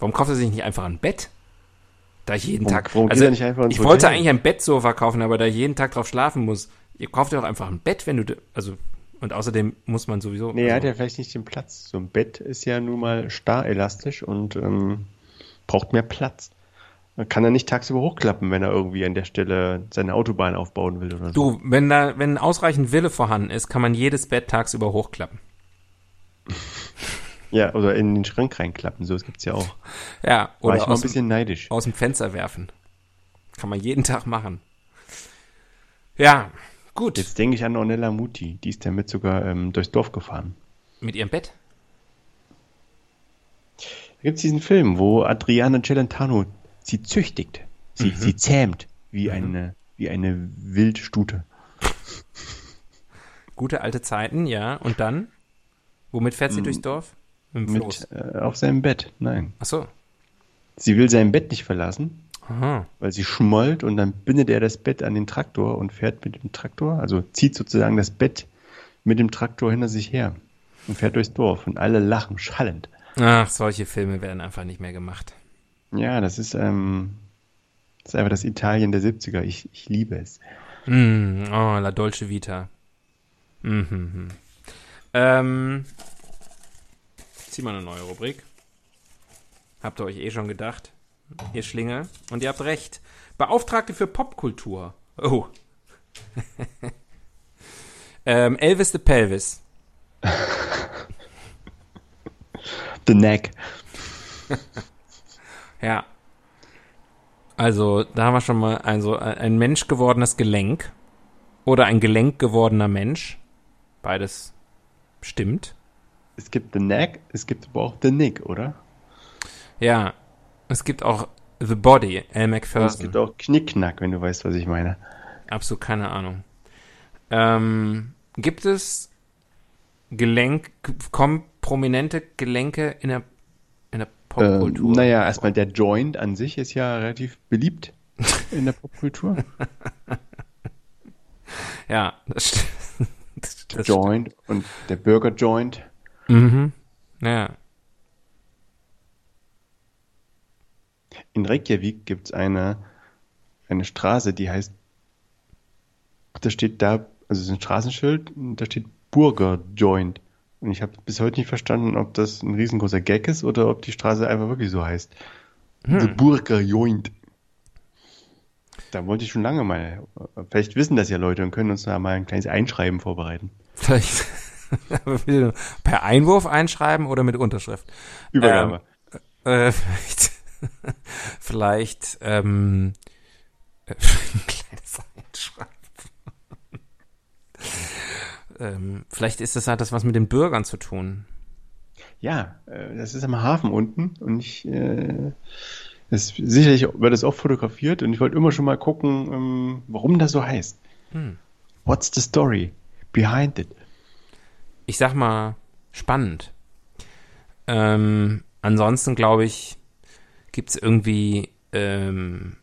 Warum kauft er sich nicht einfach ein Bett? Da ich jeden Warum- Tag. warum also, er nicht einfach ins ich wollte eigentlich ein Bettsofa kaufen, aber da ich jeden Tag drauf schlafen muss. Ihr kauft ja auch einfach ein Bett, wenn du. Also, und außerdem muss man sowieso. Nee, er hat also, ja vielleicht nicht den Platz. So ein Bett ist ja nun mal starr elastisch und ähm, braucht mehr Platz. Man kann er nicht tagsüber hochklappen, wenn er irgendwie an der Stelle seine Autobahn aufbauen will oder so. Du, wenn da, wenn ausreichend Wille vorhanden ist, kann man jedes Bett tagsüber hochklappen. (laughs) Ja, oder in den Schrank reinklappen, so das gibt's ja auch. Ja, War oder ich mal ein aus, dem, bisschen neidisch. aus dem Fenster werfen. Kann man jeden Tag machen. Ja, gut. Jetzt denke ich an Ornella Muti, die ist damit sogar ähm, durchs Dorf gefahren. Mit ihrem Bett? Da gibt's diesen Film, wo Adriana Celentano sie züchtigt. Sie, Mhm. sie zähmt wie eine, wie eine Wildstute. Gute alte Zeiten, ja. Und dann? Womit fährt sie durchs Dorf? Mit dem Floß. Mit, äh, auf seinem Bett. Nein. Ach so. Sie will sein Bett nicht verlassen, Aha. weil sie schmollt und dann bindet er das Bett an den Traktor und fährt mit dem Traktor, also zieht sozusagen das Bett mit dem Traktor hinter sich her und fährt durchs Dorf und alle lachen schallend. Ach, solche Filme werden einfach nicht mehr gemacht. Ja, das ist, ähm, das ist einfach das Italien der 70er. Ich, ich liebe es. Mm, oh, La Dolce Vita. Mhm. Ähm, zieh mal eine neue Rubrik. Habt ihr euch eh schon gedacht, ihr Schlingel? Und ihr habt recht. Beauftragte für Popkultur. Oh. (laughs) ähm, Elvis the Pelvis. (laughs) The Neck. (laughs) Ja. Also, da haben wir schon mal also ein Mensch gewordenes Gelenk oder ein Gelenk gewordener Mensch. Beides stimmt. Es gibt The Neck, es gibt aber auch The Nick, oder? Ja. Es gibt auch The Body, Al Und es McPherson. gibt auch Knickknack, wenn du weißt, was ich meine. Absolut keine Ahnung. Ähm, gibt es Gelenk, kommen prominente Gelenke in der, in der Ähm, Popkultur? naja, erstmal der Joint an sich ist ja relativ beliebt in der Popkultur. (laughs) Ja, das, st (laughs) das, Der Joint und der Burger Joint. Mhm. Ja. In Reykjavik gibt es eine, eine Straße, die heißt, da steht da, also es ist ein Straßenschild, und da steht Burger Joint. Und ich habe bis heute nicht verstanden, ob das ein riesengroßer Gag ist oder ob die Straße einfach wirklich so heißt. The Burger Joint. Da wollte ich schon lange mal. Vielleicht wissen das ja Leute und können uns da mal ein kleines Einschreiben vorbereiten. Vielleicht (laughs) per Einwurf einschreiben oder mit Unterschrift. Übergabe. Äh, (laughs) vielleicht, vielleicht ähm, äh, (laughs) ein kleines Einschreiben. Ähm, vielleicht ist das halt das was mit den Bürgern zu tun. Ja, äh, das ist am Hafen unten und ich, äh, das, sicherlich wird das auch fotografiert und ich wollte immer schon mal gucken, ähm, warum das so heißt. Hm. What's the story behind it? Ich sag mal, spannend. Ähm, ansonsten glaube ich, gibt es irgendwie, ähm,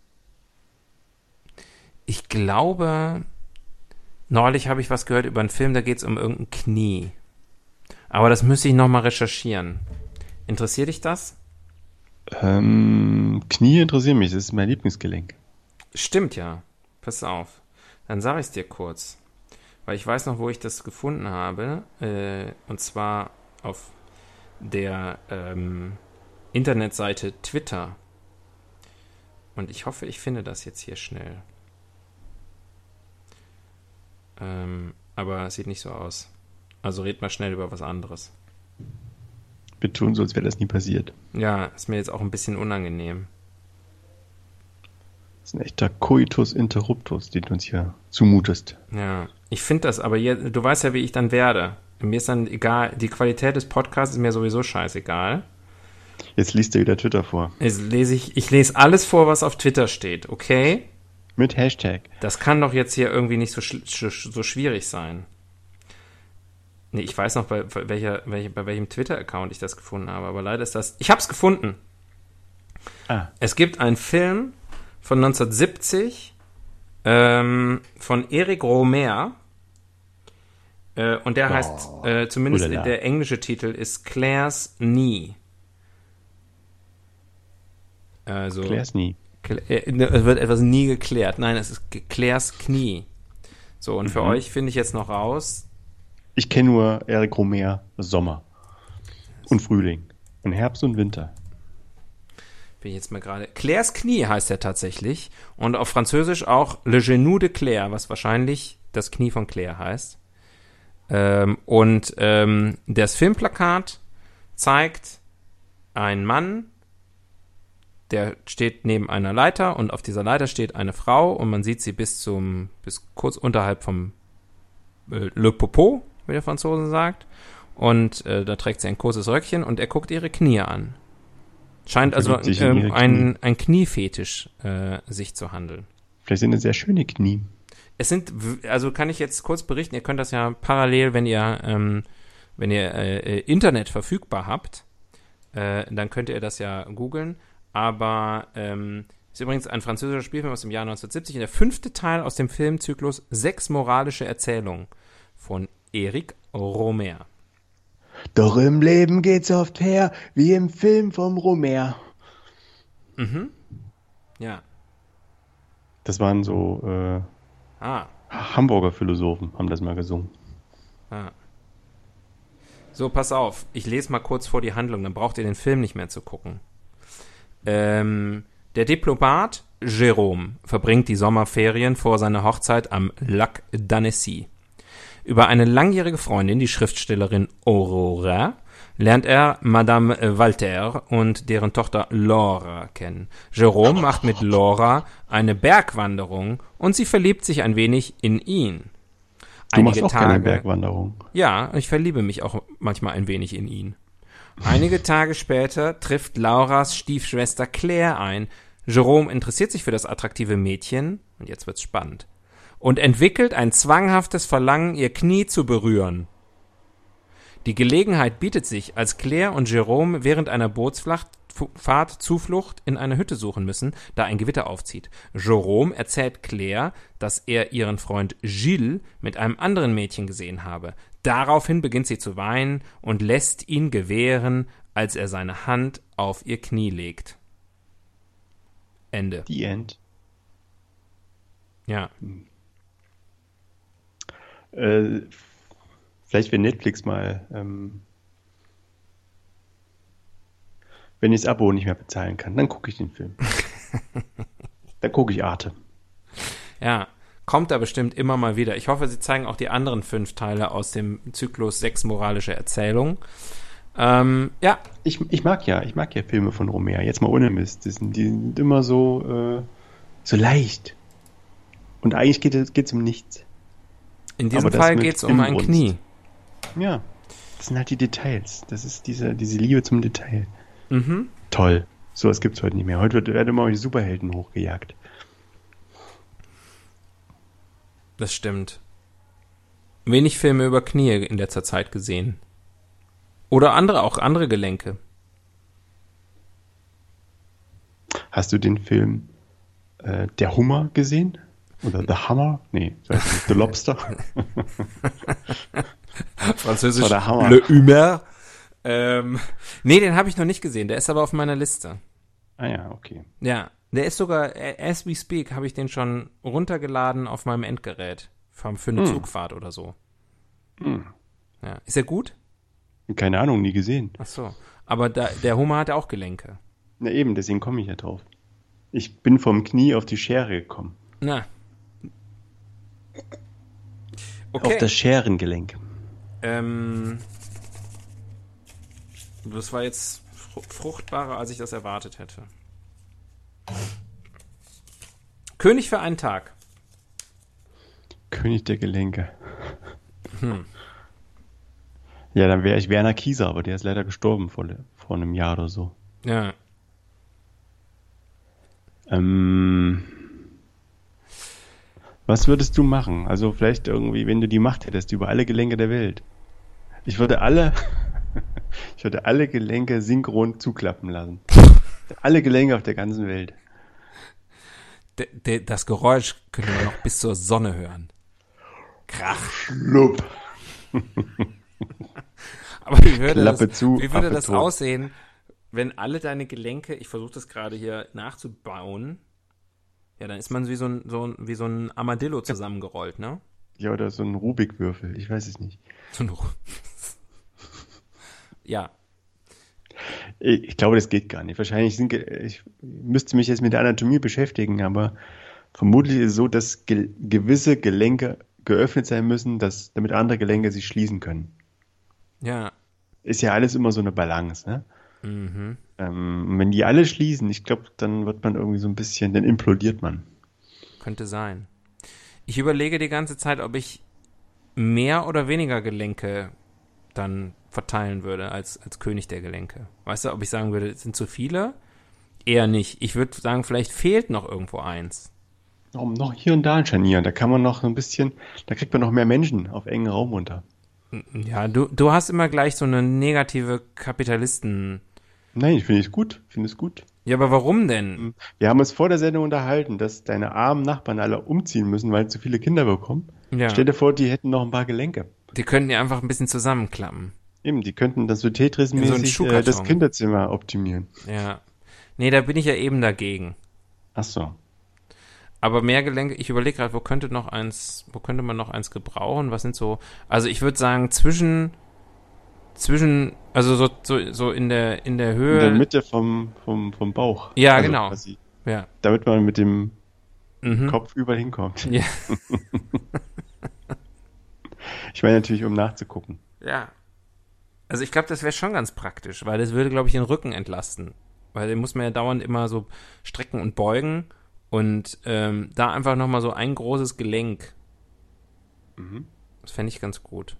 ich glaube, neulich habe ich was gehört über einen Film, da geht es um irgendein Knie. Aber das müsste ich nochmal recherchieren. Interessiert dich das? Ähm, Knie interessieren mich, das ist mein Lieblingsgelenk. Stimmt ja. Pass auf. Dann sage ich es dir kurz. Weil ich weiß noch, wo ich das gefunden habe. Äh, und zwar auf der ähm, Internetseite Twitter. Und ich hoffe, ich finde das jetzt hier schnell. Ähm, aber es sieht nicht so aus. Also red mal schnell über was anderes. Wir tun so, als wäre das nie passiert. Ja, ist mir jetzt auch ein bisschen unangenehm. Das ist ein echter Coitus interruptus, den du uns hier zumutest. Ja, ich finde das, aber hier, du weißt ja, wie ich dann werde. Mir ist dann egal, die Qualität des Podcasts ist mir sowieso scheißegal. Jetzt liest er wieder Twitter vor. Jetzt lese ich, ich lese alles vor, was auf Twitter steht, okay? Mit Hashtag. Das kann doch jetzt hier irgendwie nicht so, sch- so schwierig sein. Nee, ich weiß noch, bei, bei, welcher, welche, bei welchem Twitter-Account ich das gefunden habe, aber leider ist das. Ich hab's gefunden. Ah, Es gibt einen Film von 1970 ähm, von Eric Romer. Äh, und der Oh, heißt, äh, zumindest ulala. der englische Titel ist Claire's Knee. Also, klär's nie. Äh, es wird etwas nie geklärt. Nein, es ist Claire's Knie. So, und für Mhm. euch finde ich jetzt noch raus. Ich kenne nur Eric Romer Sommer und Frühling und Herbst und Winter. Bin ich jetzt mal gerade. Claire's Knie heißt er tatsächlich. Und auf Französisch auch Le Genou de Claire, was wahrscheinlich das Knie von Claire heißt. Ähm, und ähm, das Filmplakat zeigt einen Mann, der steht neben einer Leiter und auf dieser Leiter steht eine Frau und man sieht sie bis zum, bis kurz unterhalb vom äh, Le Popo, wie der Franzose sagt. Und äh, da trägt sie ein kurzes Röckchen und er guckt ihre Knie an. Scheint also ähm, ein, ein Kniefetisch äh, sich zu handeln. Vielleicht sind es sehr schöne Knie. Es sind, also kann ich jetzt kurz berichten, ihr könnt das ja parallel, wenn ihr, ähm, wenn ihr äh, äh, Internet verfügbar habt, äh, dann könnt ihr das ja googeln. Aber ähm, ist übrigens ein französischer Spielfilm aus dem Jahr 1970 und der fünfte Teil aus dem Filmzyklus Sechs moralische Erzählungen von Eric Romer. Doch im Leben geht's oft her, wie im Film vom Romer. Ja. Das waren so äh, Ah. Hamburger Philosophen, haben das mal gesungen. ah. So, pass auf. Ich lese mal kurz vor die Handlung, dann braucht ihr den Film nicht mehr zu gucken. Ähm, der Diplomat Jérôme verbringt die Sommerferien vor seiner Hochzeit am Lac d'Annecy. Über eine langjährige Freundin, die Schriftstellerin Aurora, lernt er Madame Walter und deren Tochter Laura kennen. Jérôme macht mit Laura eine Bergwanderung und sie verliebt sich ein wenig in ihn. Du machst auch keine Bergwanderung. Ja, ich verliebe mich auch manchmal ein wenig in ihn. Einige Tage später trifft Lauras Stiefschwester Claire ein. Jerome interessiert sich für das attraktive Mädchen, und jetzt wird's spannend, und entwickelt ein zwanghaftes Verlangen, ihr Knie zu berühren. Die Gelegenheit bietet sich, als Claire und Jerome während einer Bootsfahrt Zuflucht in einer Hütte suchen müssen, da ein Gewitter aufzieht. Jerome erzählt Claire, dass er ihren Freund Gilles mit einem anderen Mädchen gesehen habe. Daraufhin beginnt sie zu weinen und lässt ihn gewähren, als er seine Hand auf ihr Knie legt. Ende. Die End. Ja. Äh, vielleicht wenn Netflix mal, ähm, wenn ich das Abo nicht mehr bezahlen kann, dann gucke ich den Film. (laughs) dann gucke ich Arte. Ja. Kommt da bestimmt immer mal wieder. Ich hoffe, sie zeigen auch die anderen fünf Teile aus dem Zyklus Sechs moralische Erzählungen. Ähm, ja, Ich, ich mag ja, ich mag ja Filme von Romer. Jetzt mal ohne Mist. Die sind, die sind immer so, äh, so leicht. Und eigentlich geht es um nichts. in diesem Aber Fall geht es um ein. Knie. Ja. Das sind halt die Details. Das ist diese, diese Liebe zum Detail. Mhm. Toll. So was gibt's heute nicht mehr. Heute wird, werden immer die Superhelden hochgejagt. Das stimmt. Wenig Filme über Knie in letzter Zeit gesehen. Oder andere, auch andere Gelenke. Hast du den Film äh, Der Hummer gesehen? Oder The Hammer? Nee. (laughs) The Lobster. Französisch Das war der Hammer. Le Humeur. Ähm, nee, den habe ich noch nicht gesehen. Der ist aber auf meiner Liste. ah ja, okay. Ja, der ist sogar, as we speak, habe ich den schon runtergeladen auf meinem Endgerät. Für, für eine Hm. Zugfahrt oder so. Hm. Ja. Ist er gut? Keine Ahnung, nie gesehen. Ach so. Aber da, der Hummer hat ja auch Gelenke. Na eben, deswegen komme ich ja drauf. Ich bin vom Knie auf die Schere gekommen. Na. Auf Okay. das Scherengelenk. Ähm, das war jetzt fru- fruchtbarer, als ich das erwartet hätte. König für einen Tag. König der Gelenke. (laughs) Ja, dann wäre ich Werner Kieser, aber der ist leider gestorben vor, vor einem Jahr oder so. Ja. Ähm, was würdest du machen? Also vielleicht irgendwie, wenn du die Macht hättest über alle Gelenke der Welt. Ich würde alle, (laughs) ich würde alle Gelenke synchron zuklappen lassen. (laughs) Alle Gelenke auf der ganzen Welt. Das Geräusch können wir noch bis zur Sonne hören. Krach. Schlupp. (laughs) Aber wie würde Klappe das, zu, wie würde das tot. aussehen, wenn alle deine Gelenke, ich versuche das gerade hier nachzubauen, ja, dann ist man wie so ein, so ein, wie so ein Armadillo zusammengerollt, ne? Ja, oder so ein Rubikwürfel. Ich weiß es nicht. So ein (laughs) ja, Ich, glaube, das geht gar nicht. Wahrscheinlich sind, ich müsste mich jetzt mit der Anatomie beschäftigen, aber vermutlich ist es so, dass ge gewisse Gelenke geöffnet sein müssen, dass, damit andere Gelenke sich schließen können. ja, Ist ja alles immer so eine Balance, ne? mhm. Ähm, wenn die alle schließen, ich glaube, dann wird man irgendwie so ein bisschen, dann implodiert man. könnte sein. Ich überlege die ganze Zeit, ob ich mehr oder weniger Gelenke dann verteilen würde als, als König der Gelenke. Weißt du, ob ich sagen würde, es sind zu viele? Eher nicht. Ich würde sagen, vielleicht fehlt noch irgendwo eins. Warum noch hier und da ein Scharnier? Da kann man noch so ein bisschen, da kriegt man noch mehr Menschen auf engen Raum unter. Ja, du, du hast immer gleich so eine negative Kapitalisten. Nein, ich finde es gut. Ich finde es gut. Ja, aber warum denn? Wir haben uns vor der Sendung unterhalten, dass deine armen Nachbarn alle umziehen müssen, weil sie zu viele Kinder bekommen. Ja. Stell dir vor, die hätten noch ein paar Gelenke. Die könnten ja einfach ein bisschen zusammenklappen. Eben, die könnten das so In so Tetris-mäßig äh, das Kinderzimmer optimieren. Ja. Nee, da bin ich ja eben dagegen. Ach so. Aber mehr Gelenke, ich überlege gerade, wo könnte noch eins, wo könnte man noch eins gebrauchen? Was sind so, also ich würde sagen, zwischen, zwischen, also so, so, so in der, in der In Höhe. der Mitte vom, vom, vom Bauch. Ja, Also genau. quasi, Ja. damit man mit dem Mhm. Kopf überall hinkommt. Ja. (laughs) (laughs) Ich meine natürlich, um nachzugucken. Ja. Also ich glaube, das wäre schon ganz praktisch, weil das würde, glaube ich, den Rücken entlasten. Weil den muss man ja dauernd immer so strecken und beugen und ähm, da einfach nochmal so ein großes Gelenk. Das fände ich ganz gut.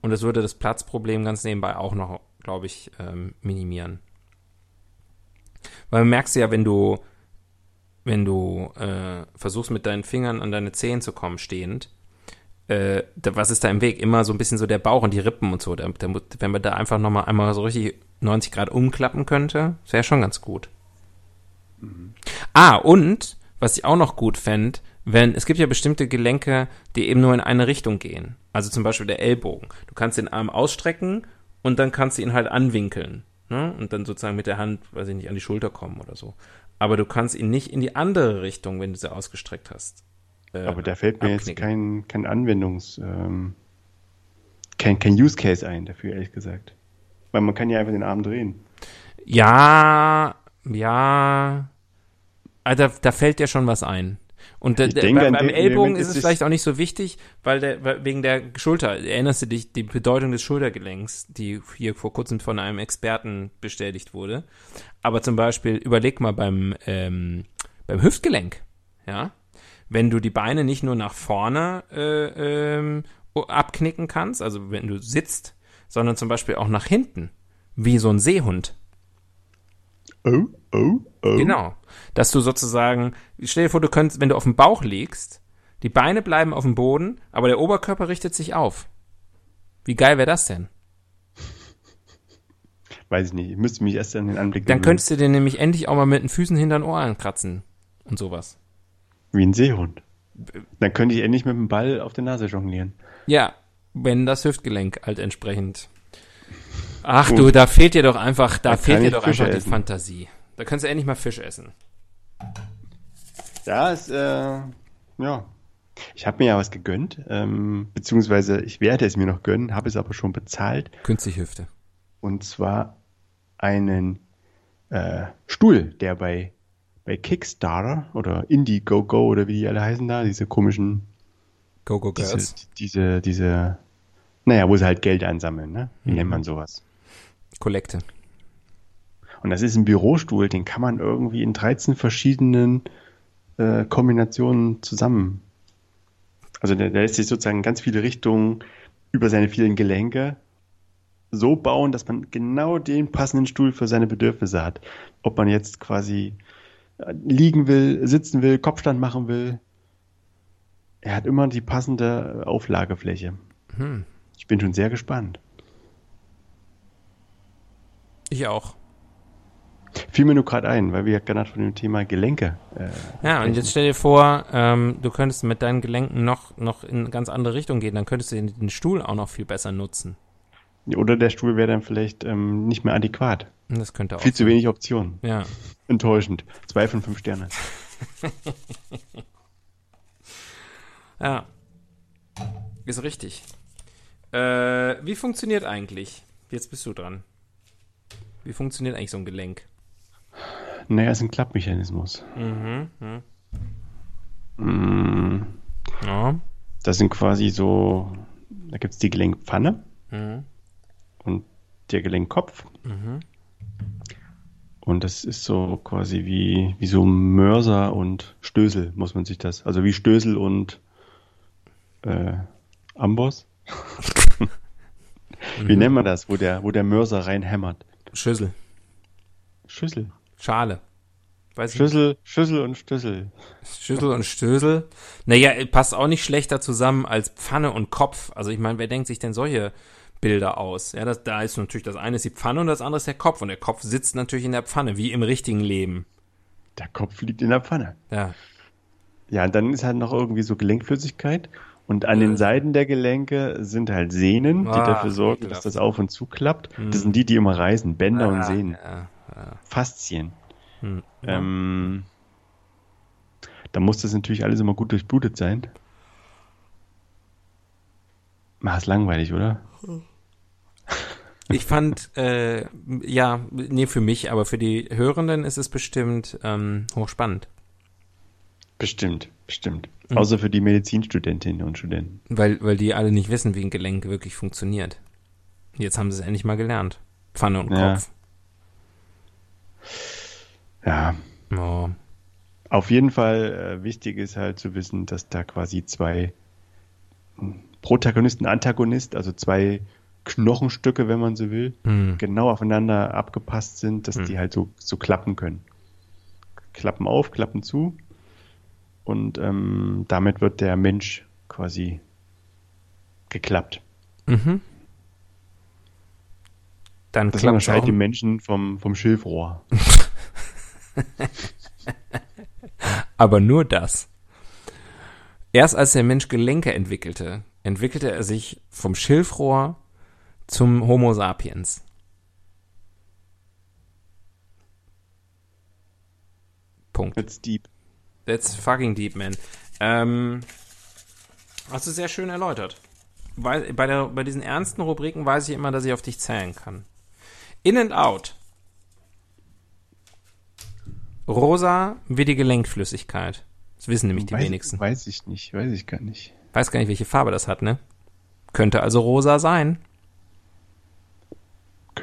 Und das würde das Platzproblem ganz nebenbei auch noch, glaube ich, ähm, minimieren. Weil du merkst ja, wenn du, wenn du äh, versuchst mit deinen Fingern an deine Zehen zu kommen, stehend, äh, da, was ist da im Weg? Immer so ein bisschen so der Bauch und die Rippen und so. Da, da, wenn man da einfach nochmal einmal so richtig 90 Grad umklappen könnte, wäre schon ganz gut. Ah, und, was ich auch noch gut fände, wenn, es gibt ja bestimmte Gelenke, die eben nur in eine Richtung gehen. Also zum Beispiel der Ellbogen. Du kannst den Arm ausstrecken und dann kannst du ihn halt anwinkeln. Ne? Und dann sozusagen mit der Hand, weiß ich nicht, an die Schulter kommen oder so. Aber du kannst ihn nicht in die andere Richtung, wenn du sie ausgestreckt hast. Äh, Aber da fällt mir jetzt abknicken. kein, kein Anwendungs, ähm, kein, kein Use Case ein dafür, ehrlich gesagt. Weil man kann ja einfach den Arm drehen. Ja, ja. Also, da fällt dir schon was ein. Und da, denke, bei, beim Ellbogen ist es- vielleicht auch nicht so wichtig, weil der weil wegen der Schulter. Erinnerst du dich die Bedeutung des Schultergelenks, die hier vor kurzem von einem Experten bestätigt wurde? Aber zum Beispiel überleg mal beim ähm, beim Hüftgelenk, ja, wenn du die Beine nicht nur nach vorne äh, ähm, abknicken kannst, also wenn du sitzt, sondern zum Beispiel auch nach hinten, wie so ein Seehund. Oh, oh, oh. Genau. Dass du sozusagen, stell dir vor, du könntest, wenn du auf dem Bauch liegst, die Beine bleiben auf dem Boden, aber der Oberkörper richtet sich auf. Wie geil wäre das denn? Weiß ich nicht. Ich müsste mich erst an den Anblick Dann gewöhnen. könntest du dir nämlich endlich auch mal mit den Füßen hinter den Ohren kratzen und sowas. Wie ein Seehund. Dann könnte ich endlich mit dem Ball auf der Nase jonglieren. Ja, wenn das Hüftgelenk halt entsprechend. Ach du, da fehlt dir doch einfach, da Da fehlt dir doch Fische einfach die essen. Fantasie. Da kannst du endlich mal Fisch essen. Ja, ist, äh, ja. Ich habe mir ja was gegönnt, ähm, beziehungsweise ich werde es mir noch gönnen, habe es aber schon bezahlt. Künstliche Hüfte. Und zwar einen äh, Stuhl, der bei, bei Kickstarter oder Indiegogo oder wie die alle heißen da, diese komischen, Go, go, diese, girls. diese, diese, naja, wo sie halt Geld ansammeln, ne? Wie Mhm. nennt man sowas? Kollekte. Und das ist ein Bürostuhl, den kann man irgendwie in 13 verschiedenen äh, Kombinationen zusammen. Also der, der lässt sich sozusagen in ganz viele Richtungen über seine vielen Gelenke so bauen, dass man genau den passenden Stuhl für seine Bedürfnisse hat. Ob man jetzt quasi liegen will, sitzen will, Kopfstand machen will. Er hat immer die passende Auflagefläche. Hm. Ich bin schon sehr gespannt. Ich auch. Fiel mir nur gerade ein, weil wir ja gerade von dem Thema Gelenke äh, Ja, und jetzt stell dir vor, ähm, du könntest mit deinen Gelenken noch, noch in eine ganz andere Richtung gehen, dann könntest du den, den Stuhl auch noch viel besser nutzen. Oder der Stuhl wäre dann vielleicht ähm, nicht mehr adäquat. Das könnte auch. Viel zu wenig Optionen. Ja. Enttäuschend. Zwei von fünf Sterne. (laughs) Ja. Ist richtig. Äh, wie funktioniert eigentlich? Jetzt bist du dran. Wie funktioniert eigentlich so ein Gelenk? Naja, ist ein Klappmechanismus. Mhm. mhm. Mm, Ja. Das sind quasi so, da gibt es die Gelenkpfanne Mhm. Der Gelenkkopf. Mhm. Und das ist so quasi wie, wie so Mörser und Stößel, muss man sich das. Also wie Stößel und äh, Amboss. (laughs) Mhm. Wie nennt man das, wo der, wo der Mörser reinhämmert? Schüssel. Schüssel. Schale. Weiß Schüssel, Schüssel und Stößel. Schüssel und Stößel. Naja, passt auch nicht schlechter zusammen als Pfanne und Kopf. Also ich meine, wer denkt sich denn solche Bilder aus? Ja, das, da ist natürlich das eine ist die Pfanne und das andere ist der Kopf. Und der Kopf sitzt natürlich in der Pfanne, wie im richtigen Leben. Der Kopf liegt in der Pfanne. Ja. Ja, und dann ist halt noch irgendwie so Gelenkflüssigkeit Und an den Seiten der Gelenke sind halt Sehnen, die Ah, dafür sorgen, dass das auf und zu klappt. Hm. Das sind die, die immer reißen. Bänder und Ah, Sehnen. Ja, ja. Faszien. Hm. Ähm, da muss das natürlich alles immer gut durchblutet sein. Na, ist langweilig, oder? Ich fand, äh, ja, nee, für mich, aber für die Hörenden ist es bestimmt ähm, hochspannend. Bestimmt, bestimmt. Mhm. Außer für die Medizinstudentinnen und Studenten. Weil, weil die alle nicht wissen, wie ein Gelenk wirklich funktioniert. Jetzt haben sie es endlich mal gelernt. Pfanne und Ja. Kopf. Ja, Oh. auf jeden Fall äh, wichtig ist halt zu wissen, dass da quasi zwei hm, Protagonisten, Antagonist, also zwei Knochenstücke, wenn man so will, Hm. genau aufeinander abgepasst sind, dass Hm. die halt so, so klappen können. Klappen auf, klappen zu. Und ähm, damit wird der Mensch quasi geklappt. Mhm. Dann Das klappt unterscheidet auch, die Menschen vom, vom Schilfrohr. (laughs) aber nur das. Erst als der Mensch Gelenke entwickelte, entwickelte er sich vom Schilfrohr zum Homo sapiens. Punkt. That's deep. That's fucking deep, man. Ähm, hast du sehr schön erläutert. Weil, bei, der, bei diesen ernsten Rubriken weiß ich immer, dass ich auf dich zählen kann. In and out. Rosa wie die Gelenkflüssigkeit. Das wissen nämlich die weiß, wenigsten. Weiß ich nicht, weiß ich gar nicht. Weiß gar nicht, welche Farbe das hat, ne? Könnte also rosa sein.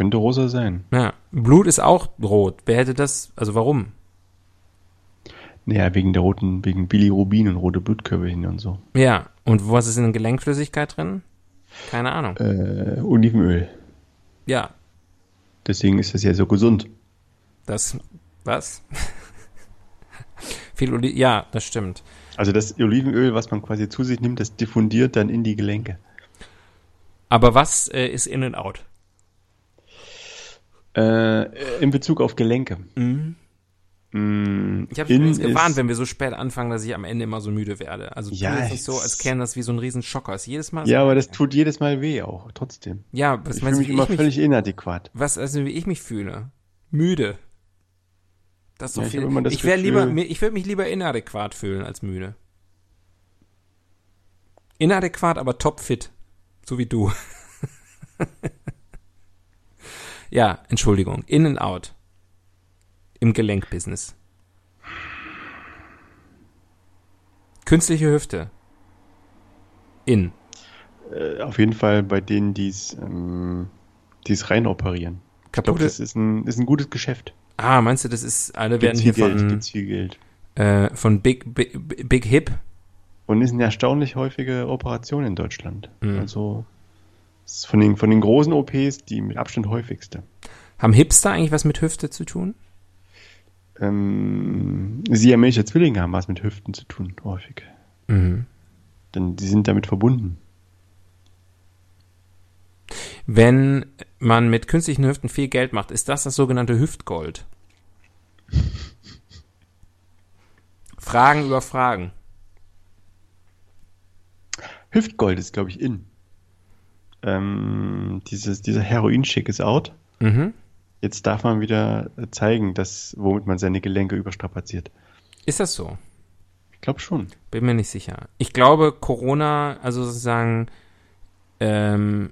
Könnte rosa sein. Ja. Blut ist auch rot. Wer hätte das, also warum? Naja, wegen der roten, wegen Bilirubin und rote Blutkörperchen und so. Ja. Und was ist in Gelenkflüssigkeit drin? Keine Ahnung. Äh, Olivenöl. Ja. Deswegen ist das ja so gesund. Das, was? (laughs) Viel Oli ja, das stimmt. Also das Olivenöl, was man quasi zu sich nimmt, das diffundiert dann in die Gelenke. Aber was äh, ist in and out? Äh, in Bezug auf Gelenke. Mm, Ich habe übrigens gewarnt, ist- wenn wir so spät anfangen, dass ich am Ende immer so müde werde. Also Ja, jetzt nicht so, als käme das wie so ein riesen Schocker. Ist jedes Mal. Ja, aber das tut jedes Mal weh auch, trotzdem. ja, was Ich meinst fühle mich wie immer ich mich, völlig inadäquat. was, also wie ich mich fühle? Müde. Das ist so Ja, ich viel. das ich wäre lieber, ich würde mich lieber inadäquat fühlen als müde. Inadäquat, aber topfit. So wie du. (laughs) ja, Entschuldigung. In and out. Im Gelenkbusiness. Künstliche Hüfte. In. Äh, auf jeden Fall bei denen, die es ähm, die's rein operieren. Ich glaube, Kaputte. das ist ein, ist ein gutes Geschäft. Ah, meinst du, das ist, alle werden hier von, äh, von Big, Big, Big Hip? Und ist eine erstaunlich häufige Operation in Deutschland. Mhm. Also ist von den, von den großen OPs die mit Abstand häufigste. Haben Hipster eigentlich was mit Hüfte zu tun? Ähm, siamesische Zwillinge haben was mit Hüften zu tun, häufig. Mhm. Denn die sind damit verbunden. Wenn man mit künstlichen Hüften viel Geld macht, ist das das sogenannte Hüftgold? Fragen über Fragen. Hüftgold ist, glaube ich, in. Ähm, dieses, dieser Heroin-Schick ist out. Mhm. Jetzt darf man wieder zeigen, dass, womit man seine Gelenke überstrapaziert. Ist das so? Ich glaube schon. Bin mir nicht sicher. Ich glaube, Corona, also sozusagen, ähm,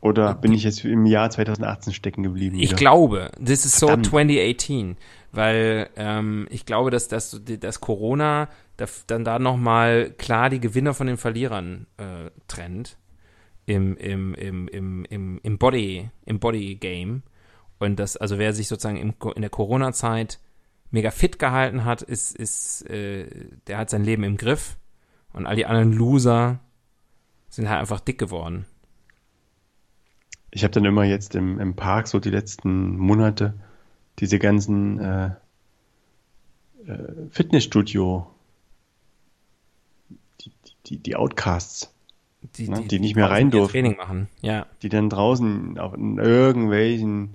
Oder bin ich jetzt im Jahr 2018 stecken geblieben? ich wieder? glaube, this is so Verdammt. 2018, weil ähm, ich glaube, dass das dass Corona da, dann da nochmal klar die Gewinner von den Verlierern äh, trennt im, im, im, im, im, im Body, im Body Game. Und das, also wer sich sozusagen im, in der Corona-Zeit mega fit gehalten hat, ist, ist, äh, der hat sein Leben im Griff. Und all die anderen Loser sind halt einfach dick geworden. Ich habe dann immer jetzt im, im Park so die letzten Monate diese ganzen äh, äh, Fitnessstudio, die, die, die Outcasts, Ne, die nicht mehr rein durften. Training machen. Ja. die dann draußen auf irgendwelchen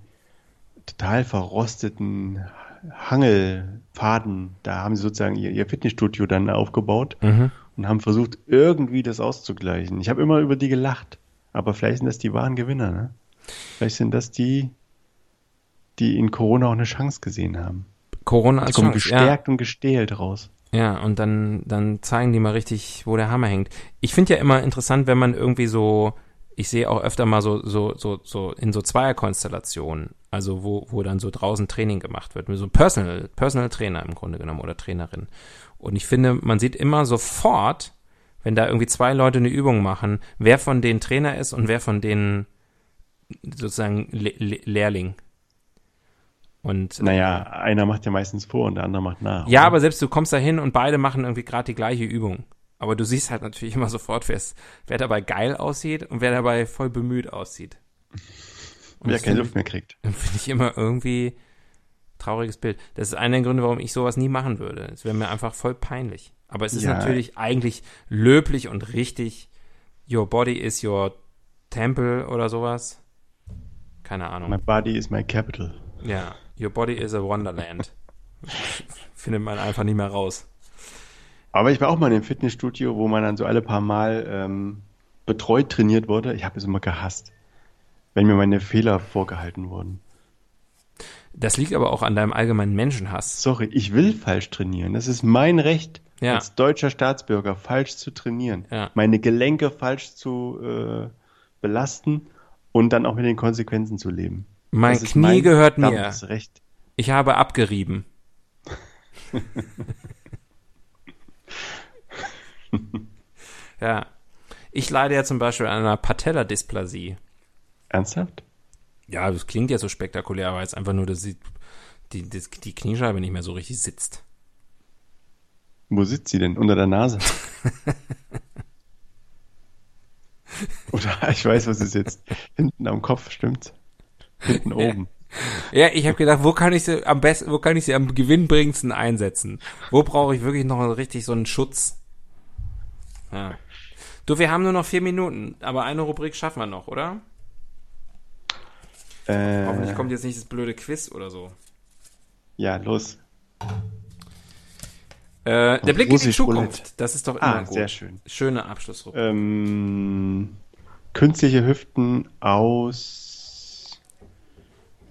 total verrosteten Hangelpfaden, da haben sie sozusagen ihr, ihr Fitnessstudio dann aufgebaut Mhm. und haben versucht, irgendwie das auszugleichen. Ich habe immer über die gelacht, aber vielleicht sind das die wahren Gewinner, ne? Vielleicht sind das die, die in Corona auch eine Chance gesehen haben. Corona Die als kommen Chance, gestärkt und gestählt raus. Ja, und dann, dann zeigen die mal richtig, wo der Hammer hängt. Ich finde ja immer interessant, wenn man irgendwie so, ich sehe auch öfter mal so, so, so, so in so Zweierkonstellationen, also wo, wo dann so draußen Training gemacht wird, mit so Personal, Personal Trainer im Grunde genommen oder Trainerin. Und ich finde, man sieht immer sofort, wenn da irgendwie zwei Leute eine Übung machen, wer von denen Trainer ist und wer von denen sozusagen Le Le Lehrling. Und Naja, einer macht ja meistens vor und der andere macht nach. ja, oder? aber selbst du kommst da hin und beide machen irgendwie gerade die gleiche Übung. Aber du siehst halt natürlich immer sofort, wer dabei geil aussieht und wer dabei voll bemüht aussieht. Und wer keine Luft mehr kriegt. (laughs) finde ich immer irgendwie trauriges Bild. Das ist einer der Gründe, warum ich sowas nie machen würde. Es wäre mir einfach voll peinlich. Aber es ist Ja. natürlich eigentlich löblich und richtig. Your body is your temple oder sowas. Keine Ahnung. My body is my capital. Ja, your body is a wonderland. (laughs) Findet man einfach nicht mehr raus. Aber ich war auch mal in einem Fitnessstudio, wo man dann so alle paar Mal ähm, betreut trainiert wurde. Ich habe es immer gehasst, wenn mir meine Fehler vorgehalten wurden. Das liegt aber auch an deinem allgemeinen Menschenhass. Sorry, ich will falsch trainieren. Das ist mein Recht, Ja. als deutscher Staatsbürger falsch zu trainieren. Ja. Meine Gelenke falsch zu äh, belasten und dann auch mit den Konsequenzen zu leben. Mein Das Knie mein gehört mir. Recht. Ich habe abgerieben. (laughs) ja. Ich leide ja zum Beispiel an einer Patella-Dysplasie. Ernsthaft? Ja, das klingt ja so spektakulär, aber jetzt einfach nur, dass die, die, die, die Kniescheibe nicht mehr so richtig sitzt. Wo sitzt sie denn? Unter der Nase? (laughs) Oder ich weiß, was sie sitzt. Hinten am Kopf, stimmt's? Hinten oben. Ja, ich habe gedacht, wo kann ich sie am besten, wo kann ich sie am gewinnbringendsten einsetzen? Wo brauche ich wirklich noch richtig so einen Schutz? Ja. Du, wir haben nur noch vier Minuten, aber eine Rubrik schaffen wir noch, oder? Hoffentlich Äh, kommt jetzt nicht das blöde Quiz oder so. ja, los. Äh, der Blick in die Zukunft, Roulette. das ist doch immer Ah, gut. sehr schön. Schöne Abschlussrubrik. Ähm, künstliche Hüften aus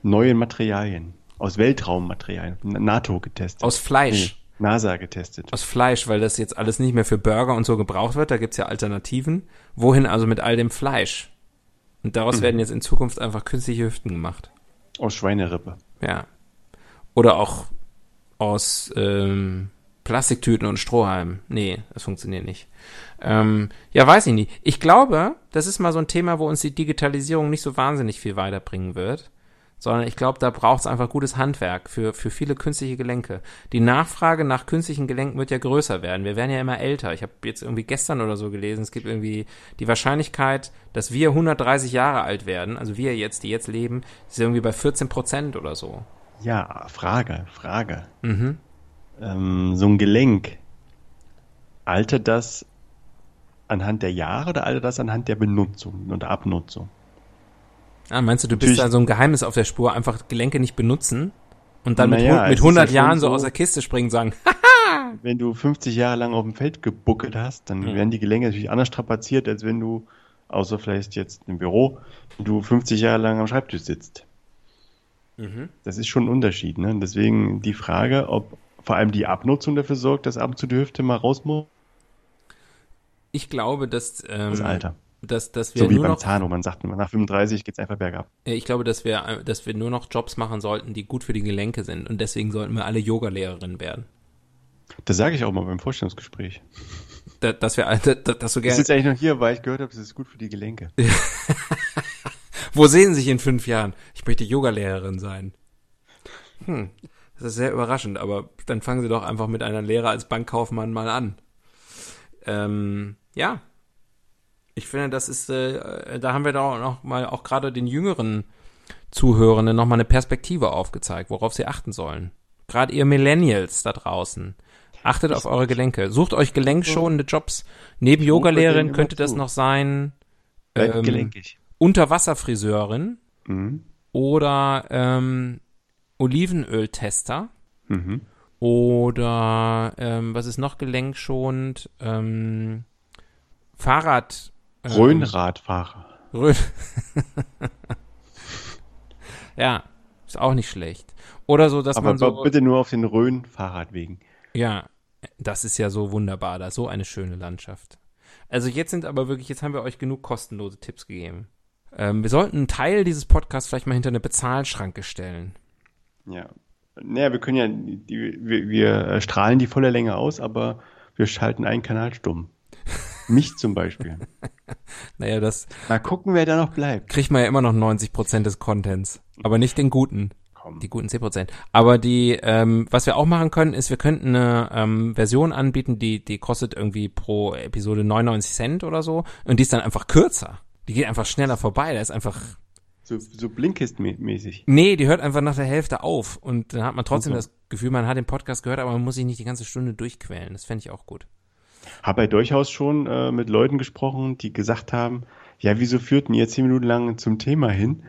neuen Materialien. Aus Weltraummaterialien. NATO getestet. Aus Fleisch. Nee, NASA getestet. Aus Fleisch, weil das jetzt alles nicht mehr für Burger und so gebraucht wird. Da gibt's ja Alternativen. Wohin also mit all dem Fleisch? Und Mhm. daraus werden jetzt in Zukunft einfach künstliche Hüften gemacht. Aus Schweinerippe. Ja. Oder auch aus ähm, Plastiktüten und Strohhalmen. Nee, das funktioniert nicht. Ähm, ja, weiß ich nicht. Ich glaube, das ist mal so ein Thema, wo uns die Digitalisierung nicht so wahnsinnig viel weiterbringen wird. Sondern ich glaube, da braucht es einfach gutes Handwerk für, für viele künstliche Gelenke. Die Nachfrage nach künstlichen Gelenken wird ja größer werden. Wir werden ja immer älter. Ich habe jetzt irgendwie gestern oder so gelesen, es gibt irgendwie die Wahrscheinlichkeit, dass wir 130 Jahre alt werden, also wir jetzt, die jetzt leben, ist irgendwie bei 14 Prozent oder so. Ja, Frage, Frage. Mhm. Ähm, so ein Gelenk, altert das anhand der Jahre oder altert das anhand der Benutzung und der Abnutzung? Ah, meinst du, du bist Natürlich- da so ein Geheimnis auf der Spur, einfach Gelenke nicht benutzen und dann mit, hu- mit ist 100 ja Jahren so so- aus der Kiste springen und sagen, (laughs) Wenn du 50 Jahre lang auf dem Feld gebuckelt hast, dann Mhm. werden die Gelenke natürlich anders strapaziert, als wenn du, außer vielleicht jetzt im Büro, du 50 Jahre lang am Schreibtisch sitzt. Mhm. Das ist schon ein Unterschied. Ne? Deswegen die Frage, ob vor allem die Abnutzung dafür sorgt, dass ab und zu die Hüfte mal raus muss. ich glaube, dass, ähm, Das Alter. Dass, dass wir So wie beim noch, Zahn, wo man sagt, nach 35 geht's einfach bergab. ich glaube, dass wir, dass wir nur noch Jobs machen sollten, die gut für die Gelenke sind und deswegen sollten wir alle Yoga-Lehrerinnen werden. Das sage ich auch mal beim Vorstellungsgespräch. Da, dass wir, alle- da, dass du Ich gerne, sitze eigentlich noch hier, weil ich gehört habe, das ist gut für die Gelenke. (laughs) wo sehen Sie sich in fünf Jahren? Ich möchte Yoga-Lehrerin sein. Hm, das ist sehr überraschend, aber dann fangen Sie doch einfach mit einer Lehre als Bankkaufmann mal an. Ähm, ja. Ich finde, das ist, äh, da haben wir doch noch mal auch gerade den jüngeren Zuhörenden noch mal eine Perspektive aufgezeigt, worauf sie achten sollen. Gerade ihr Millennials da draußen. Achtet auf eure Gelenke. Sucht euch gelenkschonende Jobs. Neben Yogalehrerin könnte das noch sein ähm, gelenkig. Unterwasserfriseurin Mhm. oder ähm, Olivenöltester Mhm. Oder ähm, was ist noch gelenkschonend? Ähm, Fahrrad. Ähm, Rhönradfahrer. Rhön. (laughs) ja, ist auch nicht schlecht. Oder so, dass Aber man so. bitte nur auf den Rhön-Fahrradwegen. Ja, das ist ja so wunderbar, da so eine schöne Landschaft. Also jetzt sind aber wirklich, jetzt haben wir euch genug kostenlose Tipps gegeben. Ähm, wir sollten einen Teil dieses Podcasts vielleicht mal hinter eine Bezahlschranke stellen. Ja. Naja, wir können ja, die, wir, wir strahlen die volle Länge aus, aber wir schalten einen Kanal stumm. (laughs) Mich zum Beispiel. (laughs) Naja, das Mal gucken, wer da noch bleibt. kriegt man ja immer noch 90% des Contents, aber nicht den guten. Komm. Die guten 10%. Aber die, ähm, was wir auch machen können, ist, wir könnten eine ähm, Version anbieten, die, die kostet irgendwie pro Episode 99 Cent oder so. Und die ist dann einfach kürzer. Die geht einfach schneller vorbei. Da ist einfach. So, so Blinkist-mäßig. Nee, die hört einfach nach der Hälfte auf. Und dann hat man trotzdem Super. das Gefühl, man hat den Podcast gehört, aber man muss sich nicht die ganze Stunde durchquälen. Das fände ich auch gut. Habe ja durchaus schon äh, mit Leuten gesprochen, die gesagt haben, ja, wieso führten ihr zehn Minuten lang zum Thema hin,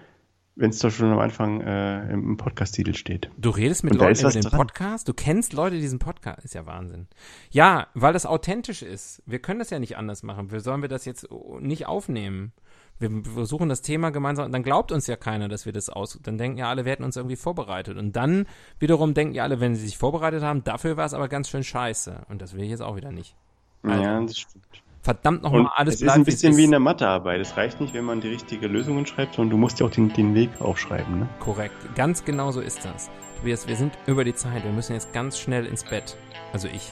wenn es doch schon am Anfang äh, im Podcast-Titel steht. Du redest mit Und Leuten über den dran. Podcast? Du kennst Leute, die diesen Podcast. Ist ja Wahnsinn. Ja, weil das authentisch ist. Wir können das ja nicht anders machen. Wir sollen wir das jetzt nicht aufnehmen. Wir versuchen das Thema gemeinsam, dann glaubt uns ja keiner, dass wir das aus, dann denken ja alle, wir hätten uns irgendwie vorbereitet. Und dann wiederum denken ja alle, wenn sie sich vorbereitet haben, dafür war es aber ganz schön scheiße. Und das will ich jetzt auch wieder nicht. Also, ja, das stimmt. Verdammt nochmal, alles es ist ein bisschen wie in der Mathearbeit. Es reicht nicht, wenn man die richtige Lösungen schreibt, sondern du musst ja auch den, den Weg aufschreiben. Ne? Korrekt. Ganz genau so ist das. Tobias, wir sind über die Zeit. Wir müssen jetzt ganz schnell ins Bett. Also ich.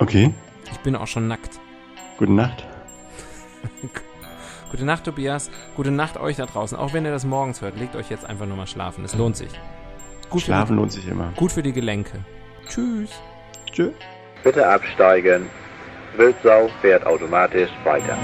Okay, Ich bin auch schon nackt. gute Nacht. (laughs) Gute Nacht, Tobias. Gute Nacht euch da draußen. Auch wenn ihr das morgens hört, legt euch jetzt einfach nur mal schlafen. Es lohnt sich. Gut Schlafen lohnt sich immer. Die, gut für die Gelenke. Tschüss. Tschö. Bitte absteigen. Wildsau fährt automatisch weiter.